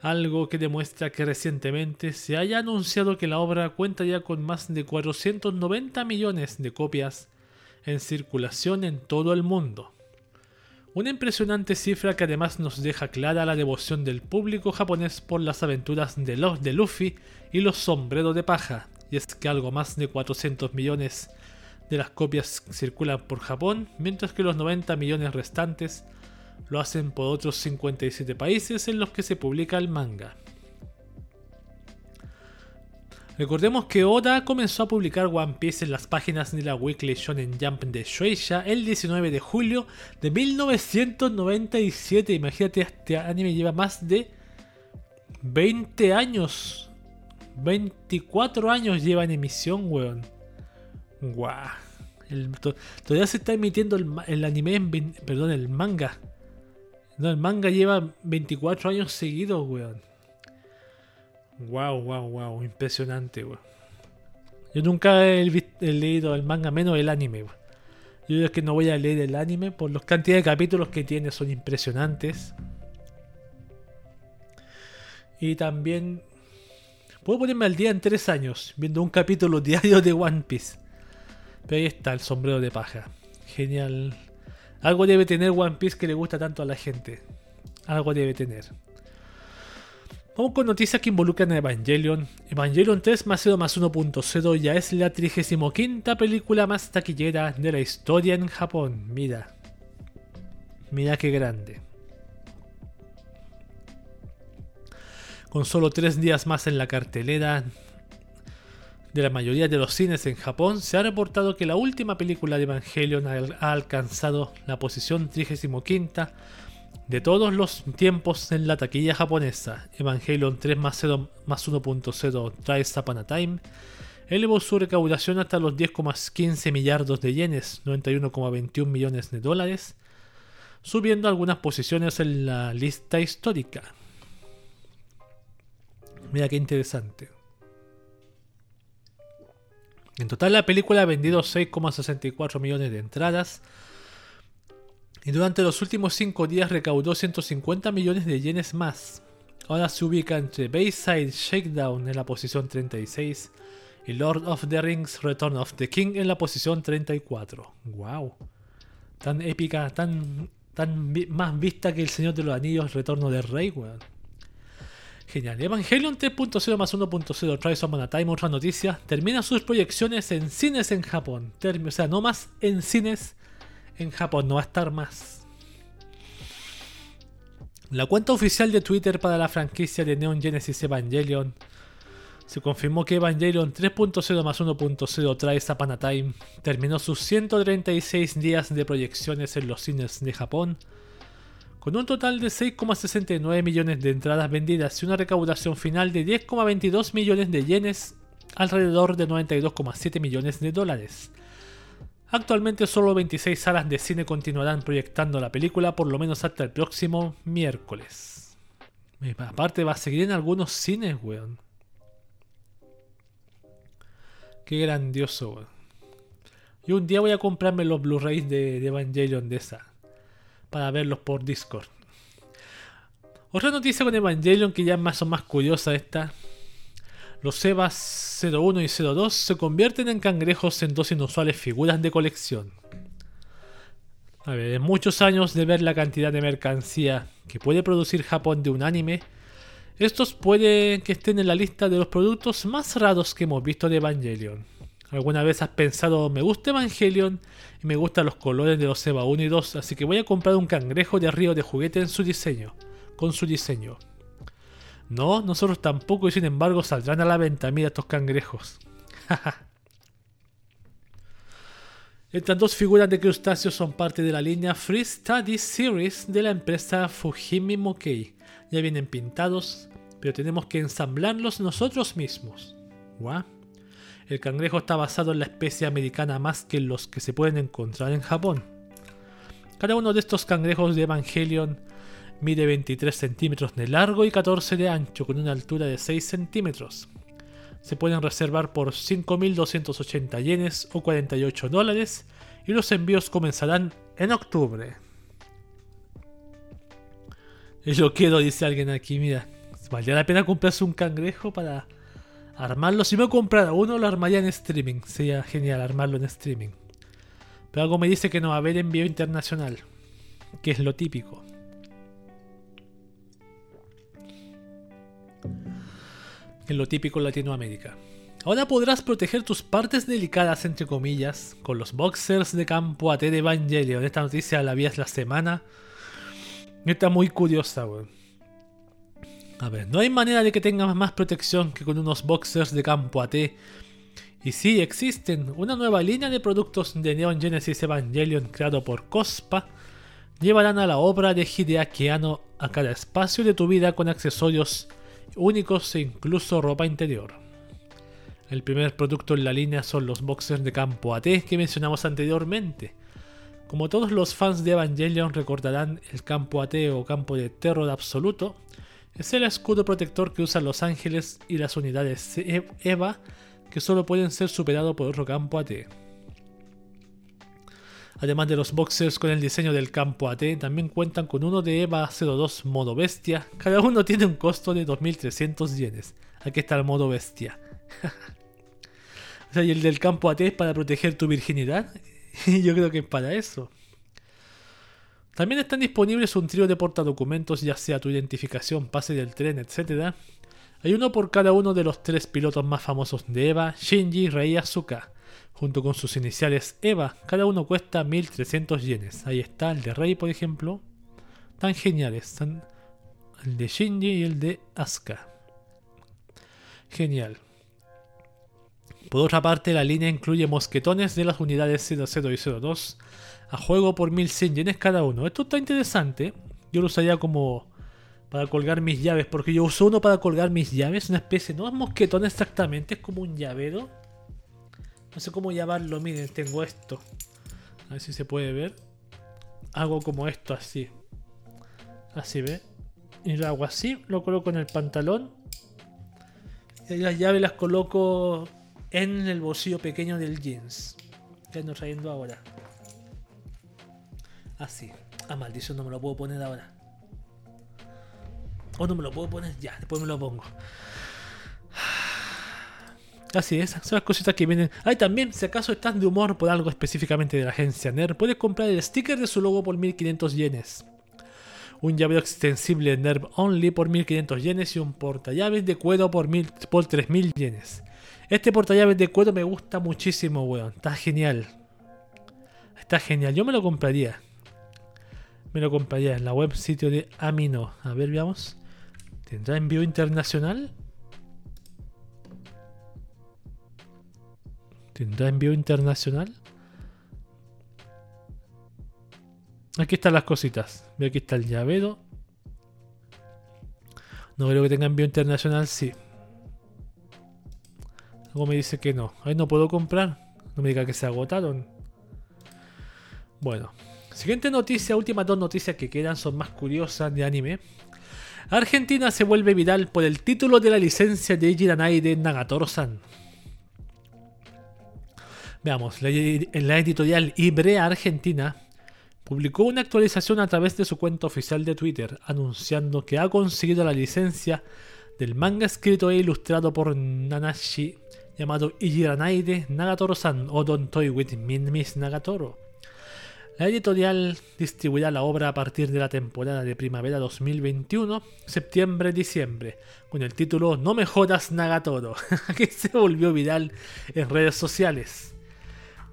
algo que demuestra que recientemente se haya anunciado que la obra cuenta ya con más de 490 millones de copias en circulación en todo el mundo. Una impresionante cifra que además nos deja clara la devoción del público japonés por las aventuras de los de Luffy y los sombreros de paja, y es que algo más de 400 millones de las copias circulan por Japón, mientras que los 90 millones restantes lo hacen por otros 57 países en los que se publica el manga. Recordemos que Oda comenzó a publicar One Piece en las páginas de la Weekly Shonen Jump de Shueisha el 19 de julio de 1997. Imagínate, este anime lleva más de 20 años. 24 años lleva en emisión, weón. Guau. todavía se está emitiendo el, anime, perdón, el manga no, el manga lleva 24 años seguidos, weón. Wow, wow, wow. Impresionante, weón. Yo nunca he, leído el manga, menos el anime, weón. Yo es que no voy a leer el anime por la cantidad de capítulos que tiene, son impresionantes. Y también puedo ponerme al día en tres años viendo un capítulo diario de One Piece. Pero ahí está el sombrero de paja. Genial algo debe tener One Piece que le gusta tanto a la gente. Algo debe tener. Vamos con noticias que involucran a Evangelion. Evangelion 3 más 0 más 1.0 ya es la 35 película más taquillera de la historia en Japón. Mira. Mira qué grande. Con solo 3 días más en la cartelera, de la mayoría de los cines en Japón, se ha reportado que la última película de Evangelion ha alcanzado la posición 35 de todos los tiempos en la taquilla japonesa. Evangelion 3 más, 0, más 1.0 Tries Upon a Time elevó su recaudación hasta los 10,15 millardos de yenes, 91,21 millones de dólares, subiendo algunas posiciones en la lista histórica. Mira qué interesante. En total la película ha vendido 6,64 millones de entradas, y durante los últimos 5 días recaudó 150 millones de yenes más. Ahora se ubica entre Bayside Shakedown en la posición 36 y Lord of the Rings Return of the King en la posición 34. ¡Wow! Tan épica, tan, tan más vista que El Señor de los Anillos Retorno del Rey, weón. Genial. Evangelion 3.0 más 1.0 Tries of a Time, otra noticia, termina sus proyecciones en cines en Japón. o sea, no más en cines en Japón, no va a estar más. La cuenta oficial de Twitter para la franquicia de Neon Genesis Evangelion se confirmó que Evangelion 3.0 más 1.0 trae Sapana Time terminó sus 136 días de proyecciones en los cines de Japón, con un total de 6,69 millones de entradas vendidas y una recaudación final de 10,22 millones de yenes, alrededor de 92,7 millones de dólares. Actualmente solo 26 salas de cine continuarán proyectando la película por lo menos hasta el próximo miércoles. Aparte va a seguir en algunos cines, weón. Qué grandioso, weón. Y un día voy a comprarme los Blu-rays de, de, Evangelion de esa. Para verlos por Discord. Otra noticia con Evangelion que ya más o más curiosa esta los Evas 01 y 02 se convierten en cangrejos en dos inusuales figuras de colección. A ver, en muchos años de ver la cantidad de mercancía que puede producir Japón de un anime, estos pueden que estén en la lista de los productos más raros que hemos visto de Evangelion. ¿Alguna vez has pensado, me gusta Evangelion y me gustan los colores de los Eva 1 y 2, así que voy a comprar un cangrejo de río de juguete en su diseño, con su diseño? No, nosotros tampoco y sin embargo saldrán a la venta. Mira estos cangrejos. Estas dos figuras de crustáceos son parte de la línea Free Study Series de la empresa Fujimi Mokei. Ya vienen pintados, pero tenemos que ensamblarlos nosotros mismos. El cangrejo está basado en la especie americana más que los que se pueden encontrar en Japón. Cada uno de estos cangrejos de Evangelion Mide 23 centímetros de largo y 14 de ancho, con una altura de 6 centímetros. Se pueden reservar por 5.280 yenes o 48 dólares y los envíos comenzarán en octubre. Yo quiero, dice alguien aquí, mira, valdría la pena comprarse un cangrejo para armarlo. Si me comprara uno, lo armaría en streaming. Sería genial armarlo en streaming. Pero algo me dice que no va a haber envío internacional, que es lo típico. en lo típico en Latinoamérica. Ahora podrás proteger tus partes delicadas, entre comillas, con los boxers de campo AT de Evangelion. Esta noticia la vi la semana. Está muy curiosa, weón. A ver, no hay manera de que tengas más protección que con unos boxers de campo AT. Y sí, existen una nueva línea de productos de Neon Genesis Evangelion creado por Cospa. Llevarán a la obra de Hideaki Anno a cada espacio de tu vida con accesorios únicos e incluso ropa interior. El primer producto en la línea son los boxers de campo AT que mencionamos anteriormente. Como todos los fans de Evangelion recordarán, el campo AT o campo de terror absoluto es el escudo protector que usan los ángeles y las unidades EVA que solo pueden ser superados por otro campo AT. Además de los boxers con el diseño del campo AT, también cuentan con uno de EVA 02 modo bestia. Cada uno tiene un costo de 2300 yenes. Aquí está el modo bestia. o sea, y el del campo AT es para proteger tu virginidad. Y yo creo que es para eso. También están disponibles un trío de portadocumentos, ya sea tu identificación, pase del tren, etc. Hay uno por cada uno de los tres pilotos más famosos de EVA, Shinji, Rei y Asuka junto con sus iniciales EVA. Cada uno cuesta 1300 yenes. Ahí está el de Rey, por ejemplo. Tan geniales. Están el de Shinji y el de Asuka. Genial. Por otra parte, la línea incluye mosquetones de las unidades 00 y 02 a juego por 1100 yenes cada uno. Esto está interesante. Yo lo usaría como para colgar mis llaves, porque yo uso uno para colgar mis llaves, una especie, no es mosquetón exactamente, es como un llavero. No sé cómo llamarlo, miren, tengo esto. A ver si se puede ver. Hago como esto, así. Así, ¿ve? Y lo hago así, lo coloco en el pantalón. Y las llaves las coloco en el bolsillo pequeño del jeans. Que ando trayendo ahora. Así. Ah, maldición, no me lo puedo poner ahora. O no me lo puedo poner ya, después me lo pongo. Así es, son las cositas que vienen. Ay, también, si acaso estás de humor por algo específicamente de la agencia NER, puedes comprar el sticker de su logo por 1500 yenes. Un llavero extensible NERV Only por 1500 yenes y un portallaves de cuero por, mil, por 3000 yenes. Este portallaves de cuero me gusta muchísimo, weón. Está genial. Está genial. Yo me lo compraría. Me lo compraría en la web sitio de Amino. A ver, veamos. ¿Tendrá envío internacional? ¿Tendrá envío internacional? Aquí están las cositas. Ve aquí está el llavero. No creo que tenga envío internacional, sí. Algo me dice que no. Ahí no puedo comprar. No me diga que se agotaron. Bueno. Siguiente noticia, últimas dos noticias que quedan son más curiosas de anime. Argentina se vuelve viral por el título de la licencia de Jiranai de Nagatoro-san. Veamos, la editorial Ibrea Argentina publicó una actualización a través de su cuenta oficial de Twitter anunciando que ha conseguido la licencia del manga escrito e ilustrado por Nanashi llamado Ijiranai de Nagatoro-san o Don't Toy With Miss Nagatoro la editorial distribuirá la obra a partir de la temporada de primavera 2021, septiembre-diciembre, con el título No me jodas Nagatoro, que se volvió viral en redes sociales.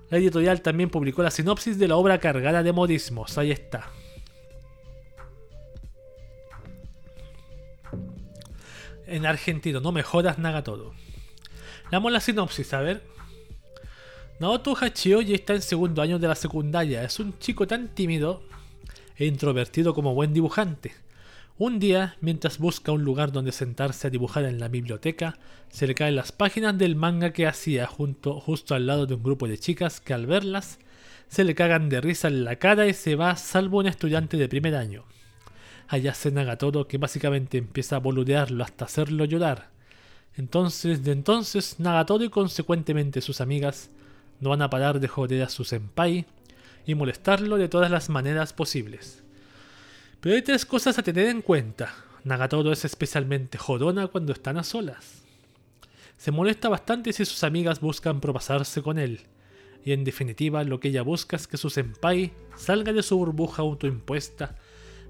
La editorial también publicó la sinopsis de la obra cargada de modismos, ahí está. En argentino, No me jodas Nagatoro. Damos la sinopsis, a ver. Naoto Hachioji está en segundo año de la secundaria. Es un chico tan tímido e introvertido como buen dibujante. Un día, mientras busca un lugar donde sentarse a dibujar en la biblioteca, se le caen las páginas del manga que hacía junto, justo al lado de un grupo de chicas que al verlas se le cagan de risa en la cara y se va salvo un estudiante de primer año. Allá se Nagatoro que básicamente empieza a boludearlo hasta hacerlo llorar. Entonces, de entonces, Nagatoro y consecuentemente sus amigas no van a parar de joder a su senpai y molestarlo de todas las maneras posibles. Pero hay tres cosas a tener en cuenta. Nagatoro es especialmente jodona cuando están a solas. Se molesta bastante si sus amigas buscan propasarse con él. Y en definitiva lo que ella busca es que su senpai salga de su burbuja autoimpuesta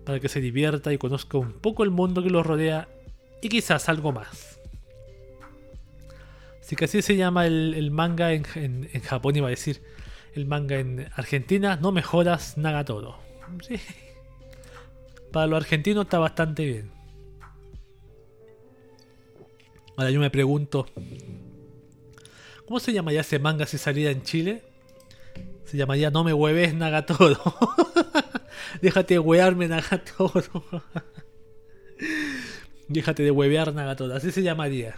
para que se divierta y conozca un poco el mundo que lo rodea y quizás algo más. Así que así se llama el, manga en, Japón, iba a decir. El manga en Argentina, no mejoras Nagatoro. Sí. Para los argentinos está bastante bien. Ahora yo me pregunto, ¿cómo se llamaría ese manga si saliera en Chile? Se llamaría No me hueves Nagatoro. Déjate de huearme Nagatoro. Déjate de huevear Nagatoro. Así se llamaría.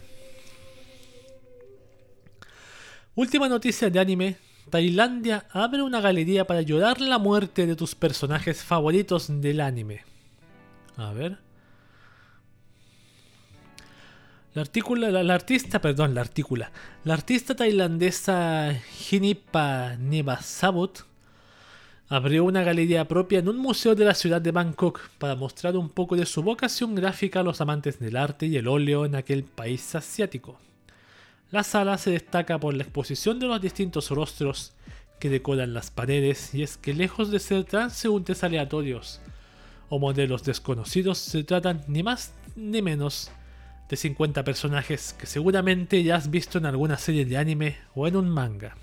Última noticia de anime. Tailandia abre una galería para llorar la muerte de tus personajes favoritos del anime. A ver. La, la, artista, perdón, la artícula. La artista tailandesa Hinipa Nivasabut abrió una galería propia en un museo de la ciudad de Bangkok para mostrar un poco de su vocación gráfica a los amantes del arte y el óleo en aquel país asiático. La sala se destaca por la exposición de los distintos rostros que decoran las paredes y es que lejos de ser transeúntes aleatorios o modelos desconocidos se tratan ni más ni menos de 50 personajes que seguramente ya has visto en alguna serie de anime o en un manga.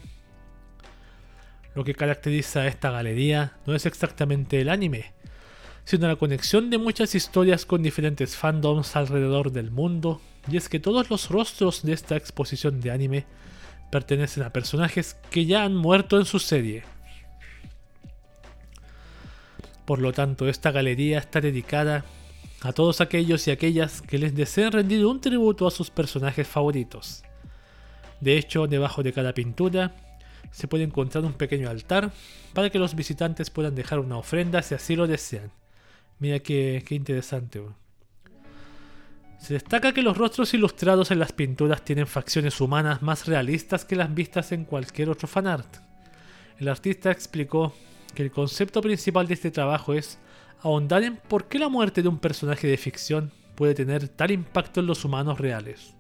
Lo que caracteriza a esta galería no es exactamente el anime, sino la conexión de muchas historias con diferentes fandoms alrededor del mundo y es que todos los rostros de esta exposición de anime pertenecen a personajes que ya han muerto en su serie. Por lo tanto, esta galería está dedicada a todos aquellos y aquellas que les deseen rendir un tributo a sus personajes favoritos. De hecho, debajo de cada pintura se puede encontrar un pequeño altar para que los visitantes puedan dejar una ofrenda si así lo desean. Mira qué, interesante. Se destaca que los rostros ilustrados en las pinturas tienen facciones humanas más realistas que las vistas en cualquier otro fanart. El artista explicó que el concepto principal de este trabajo es ahondar en por qué la muerte de un personaje de ficción puede tener tal impacto en los humanos reales.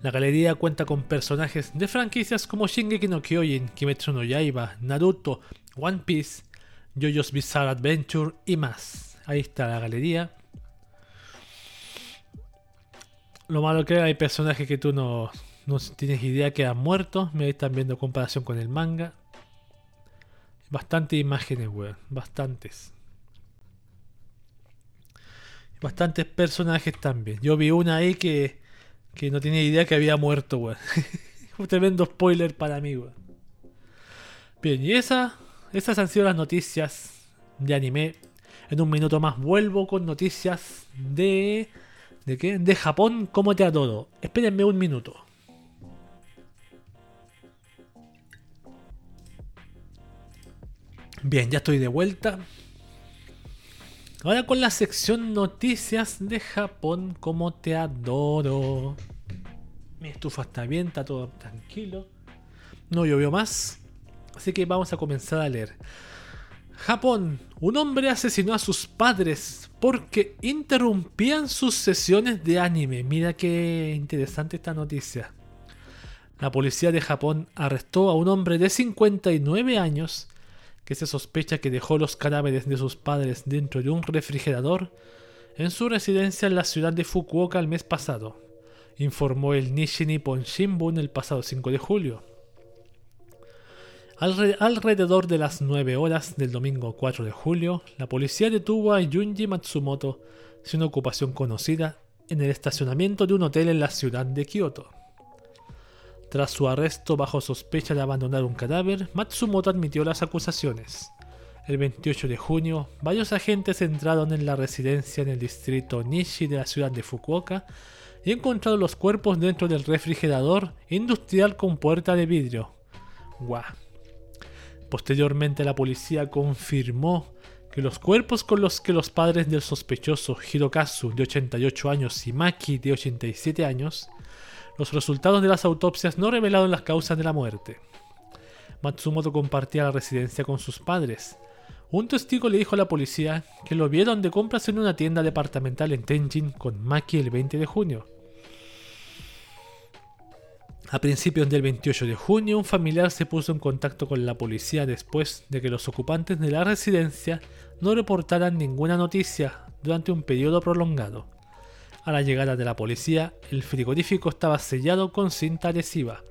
La galería cuenta con personajes de franquicias como Shingeki no Kyojin, Kimetsu no Yaiba, Naruto, One Piece, JoJo's Bizarre Adventure y más. Ahí está la galería. Lo malo que hay personajes que tú no, no tienes idea que han muerto. Me están viendo comparación con el manga. Bastantes imágenes, weón. Bastantes. Bastantes personajes también. Yo vi una ahí que que no tenía idea que había muerto, weón. Un tremendo spoiler para mí, weón. Bien, y esa, esas han sido las noticias de anime. En un minuto más vuelvo con noticias de... ¿De qué? De Japón, ¿cómo te adoro? Espérenme un minuto. Bien, ya estoy de vuelta. Ahora con la sección noticias de Japón, como te adoro. Mi estufa está bien, está todo tranquilo. No llovió más. Así que vamos a comenzar a leer. Japón. Un hombre asesinó a sus padres porque interrumpían sus sesiones de anime. Mira qué interesante esta noticia. La policía de Japón arrestó a un hombre de 59 años que se sospecha que dejó los cadáveres de sus padres dentro de un refrigerador en su residencia en la ciudad de Fukuoka el mes pasado, informó el Nishi Nippon Shimbun el pasado 5 de julio. Alrededor de las 9 horas del domingo 4 de julio, la policía detuvo a Junji Matsumoto sin ocupación conocida en el estacionamiento de un hotel en la ciudad de Kioto. Tras su arresto bajo sospecha de abandonar un cadáver, Matsumoto admitió las acusaciones. El 28 de junio, varios agentes entraron en la residencia en el distrito Nishi de la ciudad de Fukuoka y encontraron los cuerpos dentro del refrigerador industrial con puerta de vidrio. Guau. Posteriormente la policía confirmó que los cuerpos con los que los padres del sospechoso Hirokazu de 88 años y Maki de 87 años los resultados de las autopsias no revelaron las causas de la muerte. Matsumoto compartía la residencia con sus padres. Un testigo le dijo a la policía que lo vieron de compras en una tienda departamental en Tenjin con Maki el 20 de junio. A principios del 28 de junio, un familiar se puso en contacto con la policía después de que los ocupantes de la residencia no reportaran ninguna noticia durante un periodo prolongado. A la llegada de la policía, el frigorífico estaba sellado con cinta adhesiva.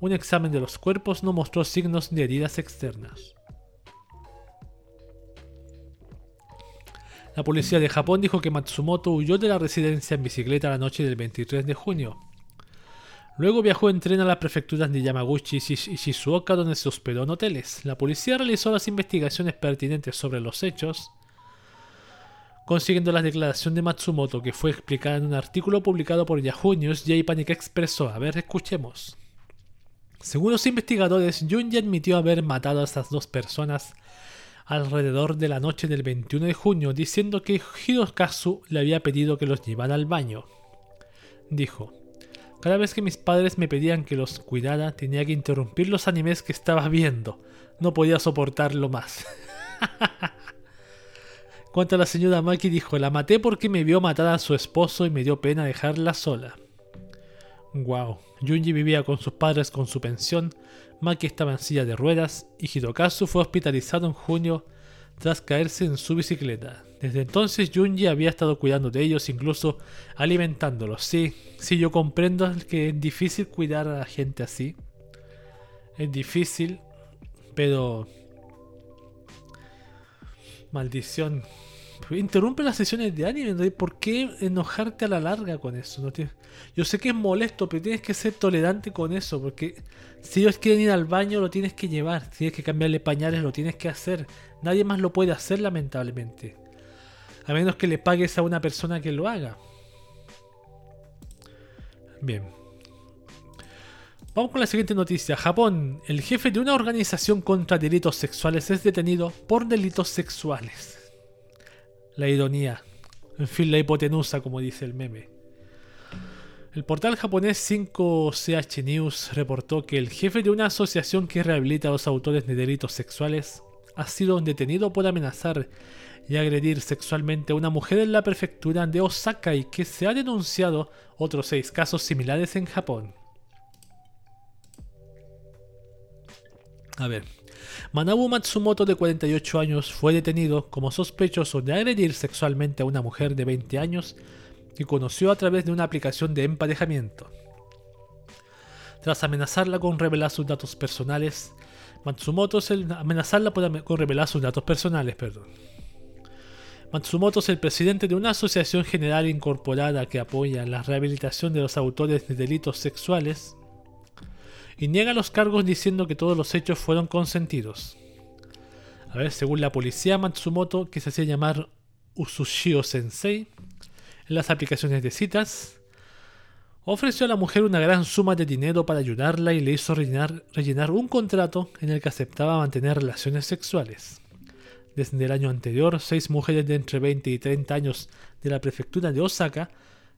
Un examen de los cuerpos no mostró signos de heridas externas. La policía de Japón dijo que Matsumoto huyó de la residencia en bicicleta la noche del 23 de junio. Luego viajó en tren a las prefecturas de Yamaguchi y Shizuoka donde se hospedó en hoteles. La policía realizó las investigaciones pertinentes sobre los hechos consiguiendo la declaración de Matsumoto que fue explicada en un artículo publicado por Yahoo News, J-Panic expresó, a ver, escuchemos. Según los investigadores, Junji admitió haber matado a estas dos personas alrededor de la noche del 21 de junio, diciendo que Hirokazu le había pedido que los llevara al baño. Dijo, cada vez que mis padres me pedían que los cuidara, tenía que interrumpir los animes que estaba viendo. No podía soportarlo más. Cuanto a la señora Maki dijo, la maté porque me vio matar a su esposo y me dio pena dejarla sola. Wow, Junji vivía con sus padres con su pensión, Maki estaba en silla de ruedas y Hirokazu fue hospitalizado en junio tras caerse en su bicicleta. Desde entonces Junji había estado cuidando de ellos, incluso alimentándolos. Sí, sí, yo comprendo que es difícil cuidar a la gente así. Es difícil, pero... Maldición interrumpe las sesiones de anime. ¿Por qué enojarte a la larga con eso? ¿No Yo sé que es molesto, pero tienes que ser tolerante con eso. Porque si ellos quieren ir al baño, lo tienes que llevar. Si tienes que cambiarle pañales, lo tienes que hacer. Nadie más lo puede hacer, lamentablemente. A menos que le pagues a una persona que lo haga. Bien. Vamos con la siguiente noticia. Japón. El jefe de una organización contra delitos sexuales es detenido por delitos sexuales. La ironía. En fin, la hipotenusa, como dice el meme. El portal japonés 5CH News reportó que el jefe de una asociación que rehabilita a los autores de delitos sexuales ha sido detenido por amenazar y agredir sexualmente a una mujer en la prefectura de Osaka y que se ha denunciado otros seis casos similares en Japón. A ver. Manabu Matsumoto, de 48 años, fue detenido como sospechoso de agredir sexualmente a una mujer de 20 años que conoció a través de una aplicación de emparejamiento. Tras amenazarla con revelar sus datos personales, Matsumoto amenazarla con revelar sus datos personales, perdón. Matsumoto es el presidente de una asociación general incorporada que apoya la rehabilitación de los autores de delitos sexuales y niega los cargos diciendo que todos los hechos fueron consentidos. A ver, según la policía, Matsumoto, que se hacía llamar Usushio Sensei, en las aplicaciones de citas, ofreció a la mujer una gran suma de dinero para ayudarla y le hizo rellenar, rellenar un contrato en el que aceptaba mantener relaciones sexuales. Desde el año anterior, seis mujeres de entre 20 y 30 años de la prefectura de Osaka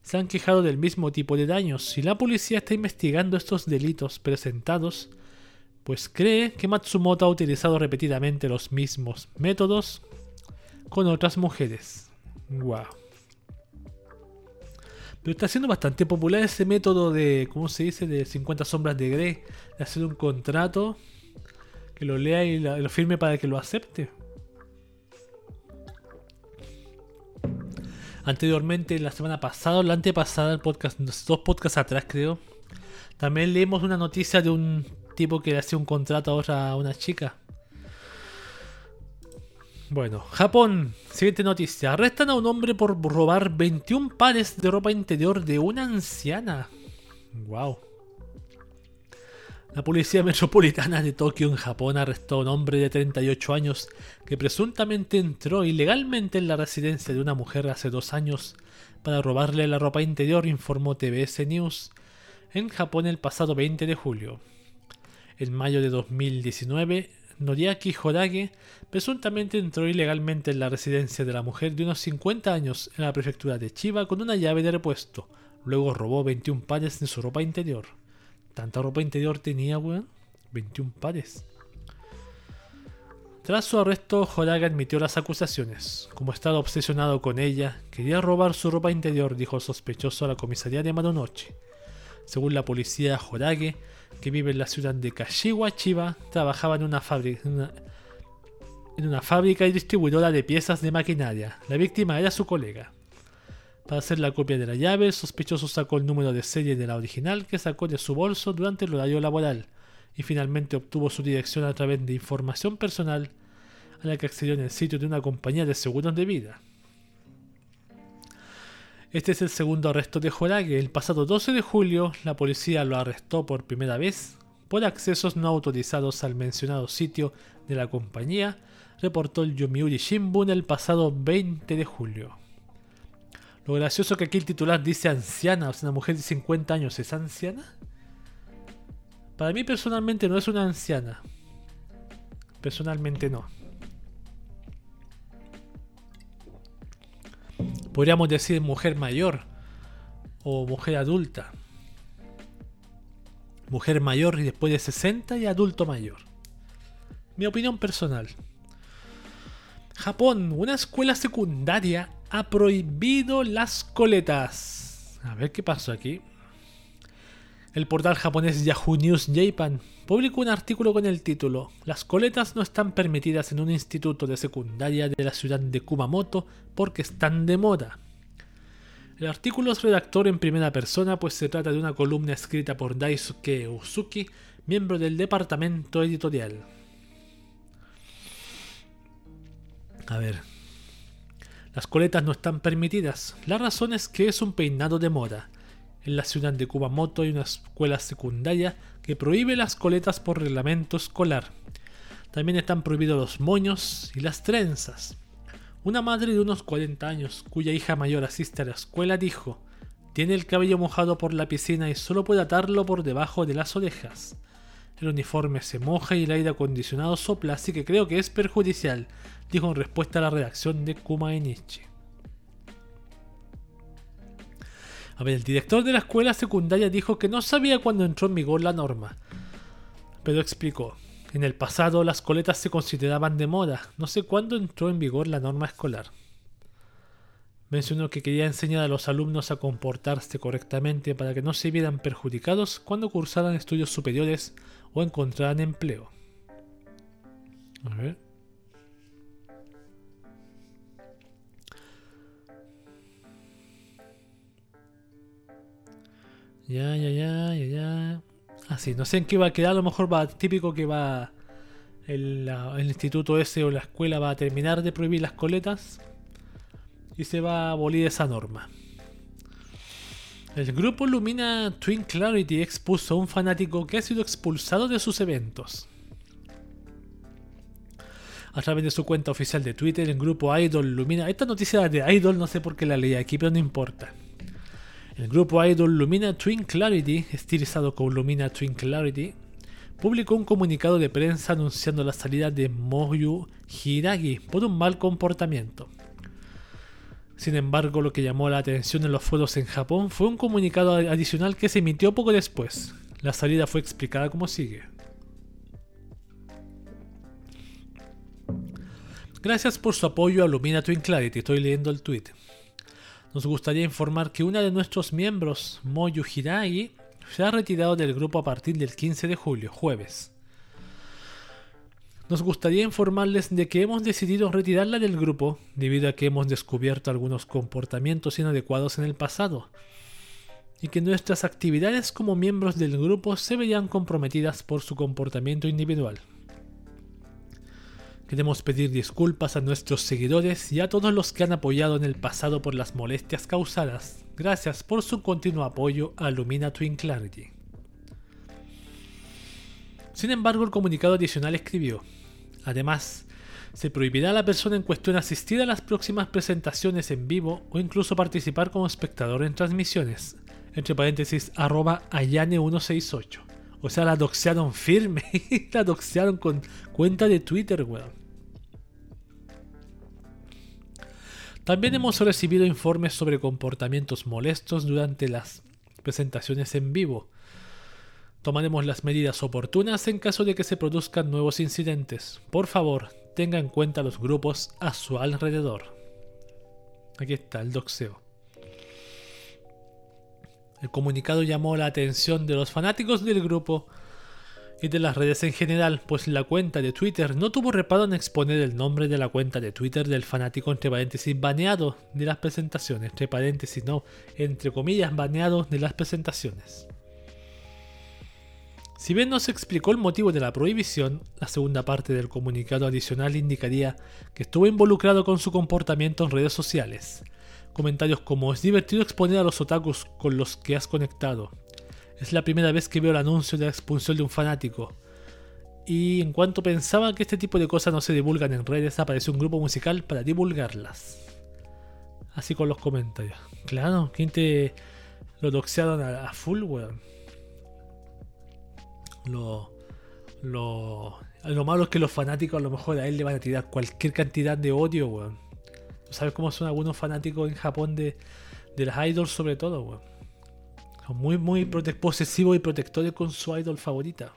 se han quejado del mismo tipo de daños y la policía está investigando estos delitos presentados, pues cree que Matsumoto ha utilizado repetidamente los mismos métodos con otras mujeres. Wow. Pero está siendo bastante popular ese método de, ¿cómo se dice?, de 50 sombras de Grey, de hacer un contrato, que lo lea y lo firme para que lo acepte. Anteriormente, la semana pasada o la antepasada, el podcast, dos podcasts atrás creo, también leímos una noticia de un tipo que le hacía un contrato a, otra, a una chica. Bueno, Japón, siguiente noticia. Arrestan a un hombre por robar 21 pares de ropa interior de una anciana. Wow. La Policía Metropolitana de Tokio en Japón arrestó a un hombre de 38 años que presuntamente entró ilegalmente en la residencia de una mujer hace dos años para robarle la ropa interior, informó TBS News en Japón el pasado 20 de julio. En mayo de 2019, Noriaki Horage presuntamente entró ilegalmente en la residencia de la mujer de unos 50 años en la prefectura de Chiba con una llave de repuesto. Luego robó 21 pares de su ropa interior. ¿Tanta ropa interior tenía, weón? 21 pares. Tras su arresto, Horaga admitió las acusaciones. Como estaba obsesionado con ella, quería robar su ropa interior, dijo sospechoso a la comisaría de Madonoche. Según la policía, Horage, que vive en la ciudad de Kashiwa, Chiba, trabajaba en una fábrica, en una fábrica y distribuidora de piezas de maquinaria. La víctima era su colega. Para hacer la copia de la llave, el sospechoso sacó el número de serie de la original que sacó de su bolso durante el horario laboral y finalmente obtuvo su dirección a través de información personal a la que accedió en el sitio de una compañía de seguros de vida. Este es el segundo arresto de Jorage. El pasado 12 de julio, la policía lo arrestó por primera vez por accesos no autorizados al mencionado sitio de la compañía, reportó el Yomiuri Shimbun el pasado 20 de julio. Lo gracioso que aquí el titular dice anciana, o sea, una mujer de 50 años, ¿es anciana? Para mí personalmente no es una anciana. Personalmente no. Podríamos decir mujer mayor o mujer adulta. Mujer mayor y después de 60 y adulto mayor. Mi opinión personal. Japón, una escuela secundaria ha prohibido las coletas. A ver qué pasó aquí. El portal japonés Yahoo News Japan publicó un artículo con el título Las coletas no están permitidas en un instituto de secundaria de la ciudad de Kumamoto porque están de moda. El artículo es redactor en primera persona pues se trata de una columna escrita por Daisuke Usuki, miembro del departamento editorial. A ver, Las coletas no están permitidas. La razón es que es un peinado de moda. En la ciudad de Kumamoto hay una escuela secundaria que prohíbe las coletas por reglamento escolar. También están prohibidos los moños y las trenzas. Una madre de unos 40 años, cuya hija mayor asiste a la escuela, dijo, tiene el cabello mojado por la piscina y solo puede atarlo por debajo de las orejas. El uniforme se moja y el aire acondicionado sopla, así que creo que es perjudicial, dijo en respuesta a la redacción de Kuma Enichi. A ver, el director de la escuela secundaria dijo que no sabía cuándo entró en vigor la norma, pero explicó, en el pasado las coletas se consideraban de moda, no sé cuándo entró en vigor la norma escolar. Mencionó que quería enseñar a los alumnos a comportarse correctamente para que no se vieran perjudicados cuando cursaran estudios superiores o encontraran empleo. A ver. Ya, ya, ya, ya, ya. Así, no sé en qué va a quedar, a lo mejor va típico que va el, el instituto ese o la escuela va a terminar de prohibir las coletas y se va a abolir esa norma. El grupo Lumina Twin Clarity expuso a un fanático que ha sido expulsado de sus eventos. A través de su cuenta oficial de Twitter, el grupo Idol Lumina. Esta noticia de Idol no sé por qué la leí aquí, pero no importa. El grupo Idol Lumina Twin Clarity, estilizado con Lumina Twin Clarity, publicó un comunicado de prensa anunciando la salida de Moyu Hiragi por un mal comportamiento. Sin embargo, lo que llamó la atención en los foros en Japón fue un comunicado adicional que se emitió poco después. La salida fue explicada como sigue. Gracias por su apoyo a Lumina Twin Clarity. Estoy leyendo el tweet. Nos gustaría informar que una de nuestros miembros, Moyu Hiragi, se ha retirado del grupo a partir del 15 de julio, jueves. Nos gustaría informarles de que hemos decidido retirarla del grupo debido a que hemos descubierto algunos comportamientos inadecuados en el pasado y que nuestras actividades como miembros del grupo se verían comprometidas por su comportamiento individual. Queremos pedir disculpas a nuestros seguidores y a todos los que han apoyado en el pasado por las molestias causadas. Gracias por su continuo apoyo a Lumina Twin Clarity. Sin embargo, el comunicado adicional escribió, Además, se prohibirá a la persona en cuestión asistir a las próximas presentaciones en vivo o incluso participar como espectador en transmisiones. Entre paréntesis, arroba Ayane168. O sea, la doxearon firme. la doxearon con cuenta de Twitter, weón. También hemos recibido informes sobre comportamientos molestos durante las presentaciones en vivo. Tomaremos las medidas oportunas en caso de que se produzcan nuevos incidentes. Por favor, tenga en cuenta los grupos a su alrededor. Aquí está el doxeo. El comunicado llamó la atención de los fanáticos del grupo y de las redes en general, pues la cuenta de Twitter no tuvo reparo en exponer el nombre de la cuenta de Twitter del fanático entre paréntesis baneado de las presentaciones, entre paréntesis no, entre comillas baneado de las presentaciones. Si bien no se explicó el motivo de la prohibición, la segunda parte del comunicado adicional indicaría que estuvo involucrado con su comportamiento en redes sociales. Comentarios como es divertido exponer a los otakus con los que has conectado. Es la primera vez que veo el anuncio de la expulsión de un fanático. Y en cuanto pensaba que este tipo de cosas no se divulgan en redes, apareció un grupo musical para divulgarlas. Así con los comentarios. Claro, ¿quién te lo doxearon a, full, weón? Lo, lo, lo malo es que los fanáticos a lo mejor a él le van a tirar cualquier cantidad de odio, weón. ¿Sabes cómo son algunos fanáticos en Japón de, de las idols sobre todo, weón? Muy, muy posesivos y protectores con su idol favorita.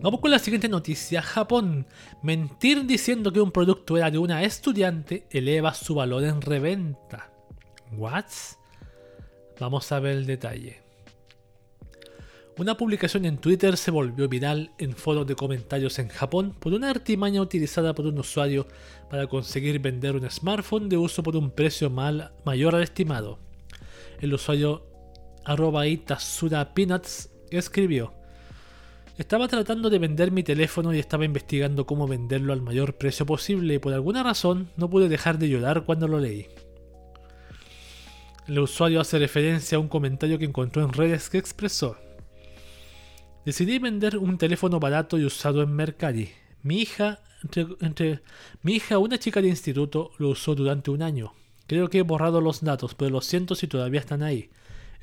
Vamos con la siguiente noticia. Japón. Mentir diciendo que un producto era de una estudiante eleva su valor en reventa. ¿What? Vamos a ver el detalle. Una publicación en Twitter se volvió viral en foros de comentarios en Japón por una artimaña utilizada por un usuario para conseguir vender un smartphone de uso por un precio mal, mayor al estimado. El usuario arroba Peanuts escribió Estaba tratando de vender mi teléfono y estaba investigando cómo venderlo al mayor precio posible y por alguna razón no pude dejar de llorar cuando lo leí. El usuario hace referencia a un comentario que encontró en redes que expresó Decidí vender un teléfono barato y usado en Mercari. Mi hija, entre, mi hija, una chica de instituto, lo usó durante un año. Creo que he borrado los datos, pero lo siento si todavía están ahí.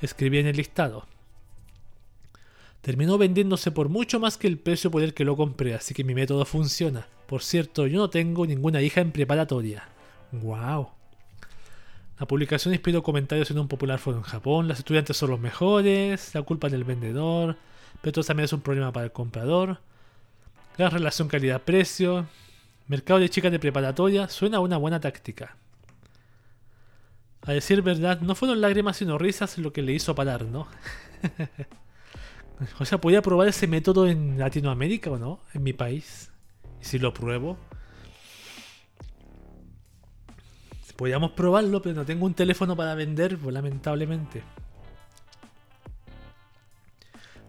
Escribí en el listado. Terminó vendiéndose por mucho más que el precio por el que lo compré, así que mi método funciona. Por cierto, yo no tengo ninguna hija en preparatoria. ¡Wow! La publicación inspiró comentarios en un popular foro en Japón. Las estudiantes son los mejores, la culpa del vendedor, pero esto también es un problema para el comprador. La relación calidad-precio. Mercado de chicas de preparatoria suena una buena táctica. A decir verdad, no fueron lágrimas sino risas lo que le hizo parar, ¿no? o sea, ¿podía probar ese método en Latinoamérica o no? En mi país. Y si lo pruebo. Podríamos probarlo, pero no tengo un teléfono para vender, lamentablemente.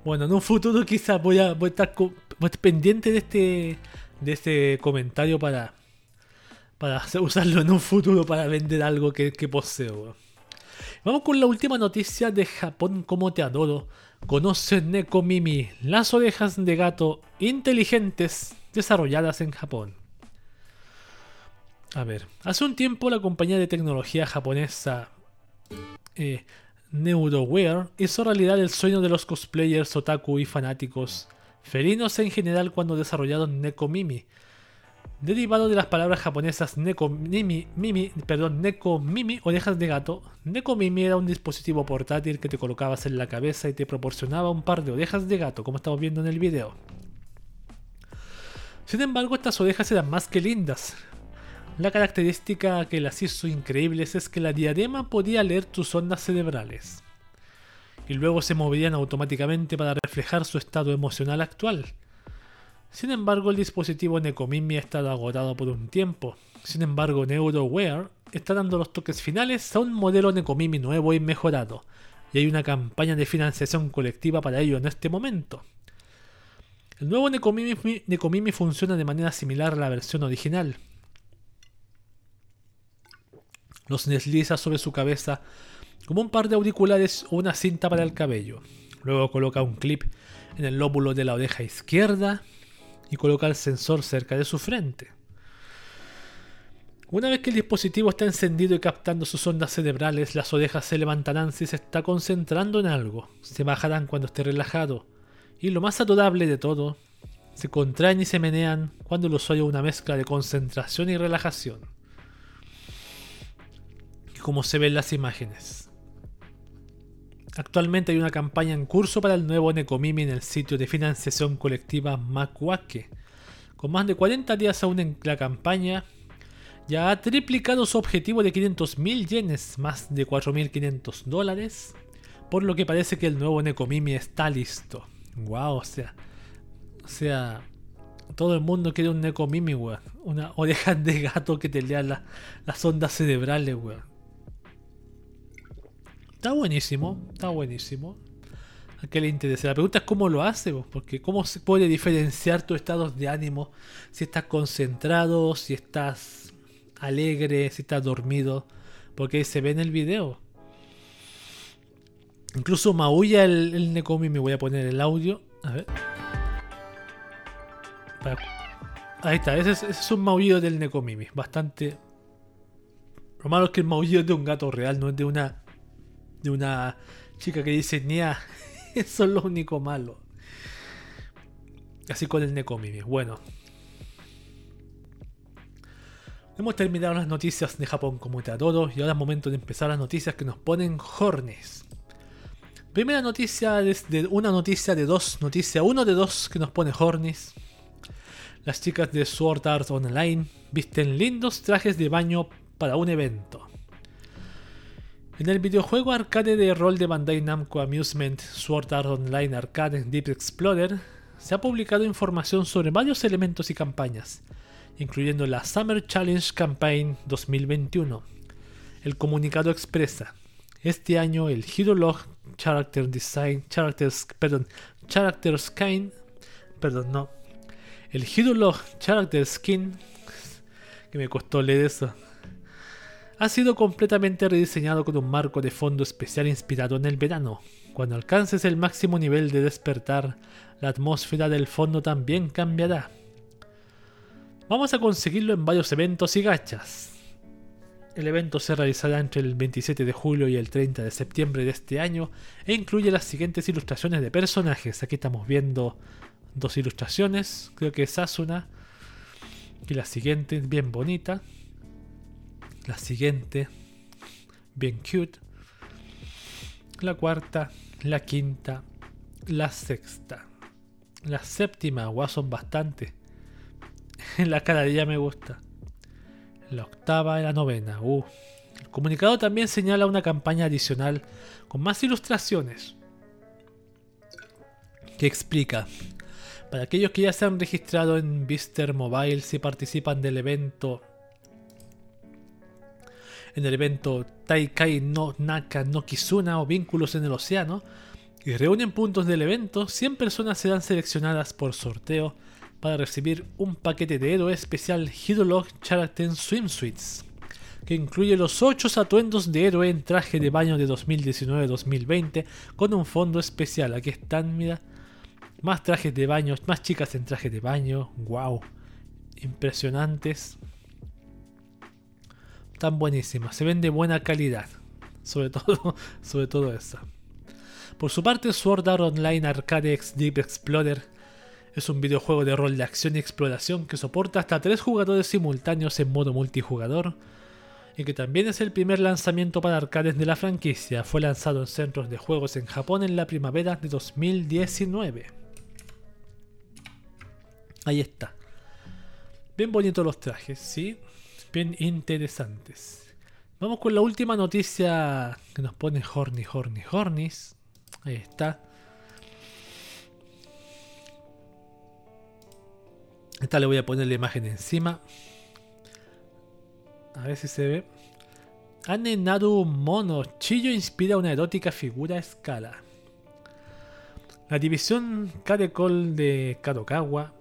Bueno, en un futuro quizás voy a, estar, pendiente de este, de este comentario para, para usarlo en un futuro para vender algo que, poseo. Vamos con la última noticia de Japón como te adoro. Conoce Neko Mimi, las orejas de gato inteligentes desarrolladas en Japón. A ver, hace un tiempo la compañía de tecnología japonesa eh, Neuroware hizo realidad el sueño de los cosplayers, otaku y fanáticos felinos en general cuando desarrollaron Neko Mimi. Derivado de las palabras japonesas Neko Mimi, perdón, Neko Mimi, orejas de gato, Neko Mimi era un dispositivo portátil que te colocabas en la cabeza y te proporcionaba un par de orejas de gato, como estamos viendo en el video. Sin embargo, estas orejas eran más que lindas, la característica que las hizo increíbles es que la diadema podía leer tus ondas cerebrales y luego se moverían automáticamente para reflejar su estado emocional actual. Sin embargo, el dispositivo Necomimi ha estado agotado por un tiempo. Sin embargo, NeuroWare está dando los toques finales a un modelo Necomimi nuevo y mejorado, y hay una campaña de financiación colectiva para ello en este momento. El nuevo Necomimi funciona de manera similar a la versión original, los desliza sobre su cabeza como un par de auriculares o una cinta para el cabello. Luego coloca un clip en el lóbulo de la oreja izquierda y coloca el sensor cerca de su frente. Una vez que el dispositivo está encendido y captando sus ondas cerebrales, las orejas se levantarán si se está concentrando en algo, se bajarán cuando esté relajado, y lo más adorable de todo, se contraen y se menean cuando el usuario una mezcla de concentración y relajación como se ven las imágenes. Actualmente hay una campaña en curso para el nuevo Necomimi en el sitio de financiación colectiva Makwake. Con más de 40 días aún en la campaña, ya ha triplicado su objetivo de 500.000 yenes, más de 4.500 dólares, por lo que parece que el nuevo Necomimi está listo. Wow, o sea, o sea, todo el mundo quiere un Necomimi, weón. Una oreja de gato que te lea las ondas cerebrales, weón. Está buenísimo, está buenísimo. ¿A qué le interesa? La pregunta es cómo lo hace, porque cómo se puede diferenciar tus estados de ánimo si estás concentrado, si estás alegre, si estás dormido, porque se ve en el video. Incluso maulla el, el Nekomi, me voy a poner el audio. A ver. Ahí está, ese es, un maullido del Nekomimi, bastante... Lo malo es que el maullido es de un gato real, no es de una de una chica que dice, Nia, eso es lo único malo. Así con el Nekomimi. Bueno. Hemos terminado las noticias de Japón como te adoro y ahora es momento de empezar las noticias que nos ponen hornes. Primera noticia de una noticia de dos, noticia uno de dos que nos pone hornes. Las chicas de Sword Art Online visten lindos trajes de baño para un evento. En el videojuego arcade de rol de Bandai Namco Amusement Sword Art Online Arcade Deep Explorer, se ha publicado información sobre varios elementos y campañas, incluyendo la Summer Challenge Campaign 2021. El comunicado expresa, este año el Hero Log Character Design, Characters, perdón, Character perdón, no. El Hidulog Character Skin, que me costó leer eso, ha sido completamente rediseñado con un marco de fondo especial inspirado en el verano. Cuando alcances el máximo nivel de despertar, la atmósfera del fondo también cambiará. Vamos a conseguirlo en varios eventos y gachas. El evento se realizará entre el 27 de julio y el 30 de septiembre de este año e incluye las siguientes ilustraciones de personajes. Aquí estamos viendo dos ilustraciones, creo que es Asuna. Y la siguiente, bien bonita. La siguiente, bien cute. La cuarta, la quinta, la sexta. La séptima, wow, son bastante. la cara de ella me gusta. La octava y la novena. Uh. El comunicado también señala una campaña adicional con más ilustraciones que explica para aquellos que ya se han registrado en Vister Mobile si participan del evento en el evento Taikai no Naka no Kizuna o Vínculos en el Océano y reúnen puntos del evento, 100 personas serán seleccionadas por sorteo para recibir un paquete de héroe especial Hidolog Character Swimsuits, que incluye los 8 atuendos de héroe en traje de baño de 2019-2020 con un fondo especial. Aquí están, mira, más trajes de baño, más chicas en traje de baño, wow, impresionantes. Tan buenísimas, se ven de buena calidad, sobre todo, sobre todo eso. Por su parte, Sword Art Online Arcade X Deep Explorer es un videojuego de rol de acción y exploración que soporta hasta tres jugadores simultáneos en modo multijugador y que también es el primer lanzamiento para arcades de la franquicia. Fue lanzado en centros de juegos en Japón en la primavera de 2019. Ahí está. Bien bonitos los trajes, ¿sí? Bien interesantes. Vamos con la última noticia que nos pone Horny, Horny, Hornis. Ahí está. Esta le voy a poner la imagen encima. A ver si se ve. Ane Naru Mono. Chillo inspira una erótica figura a escala. La división Kadekol de Kadokawa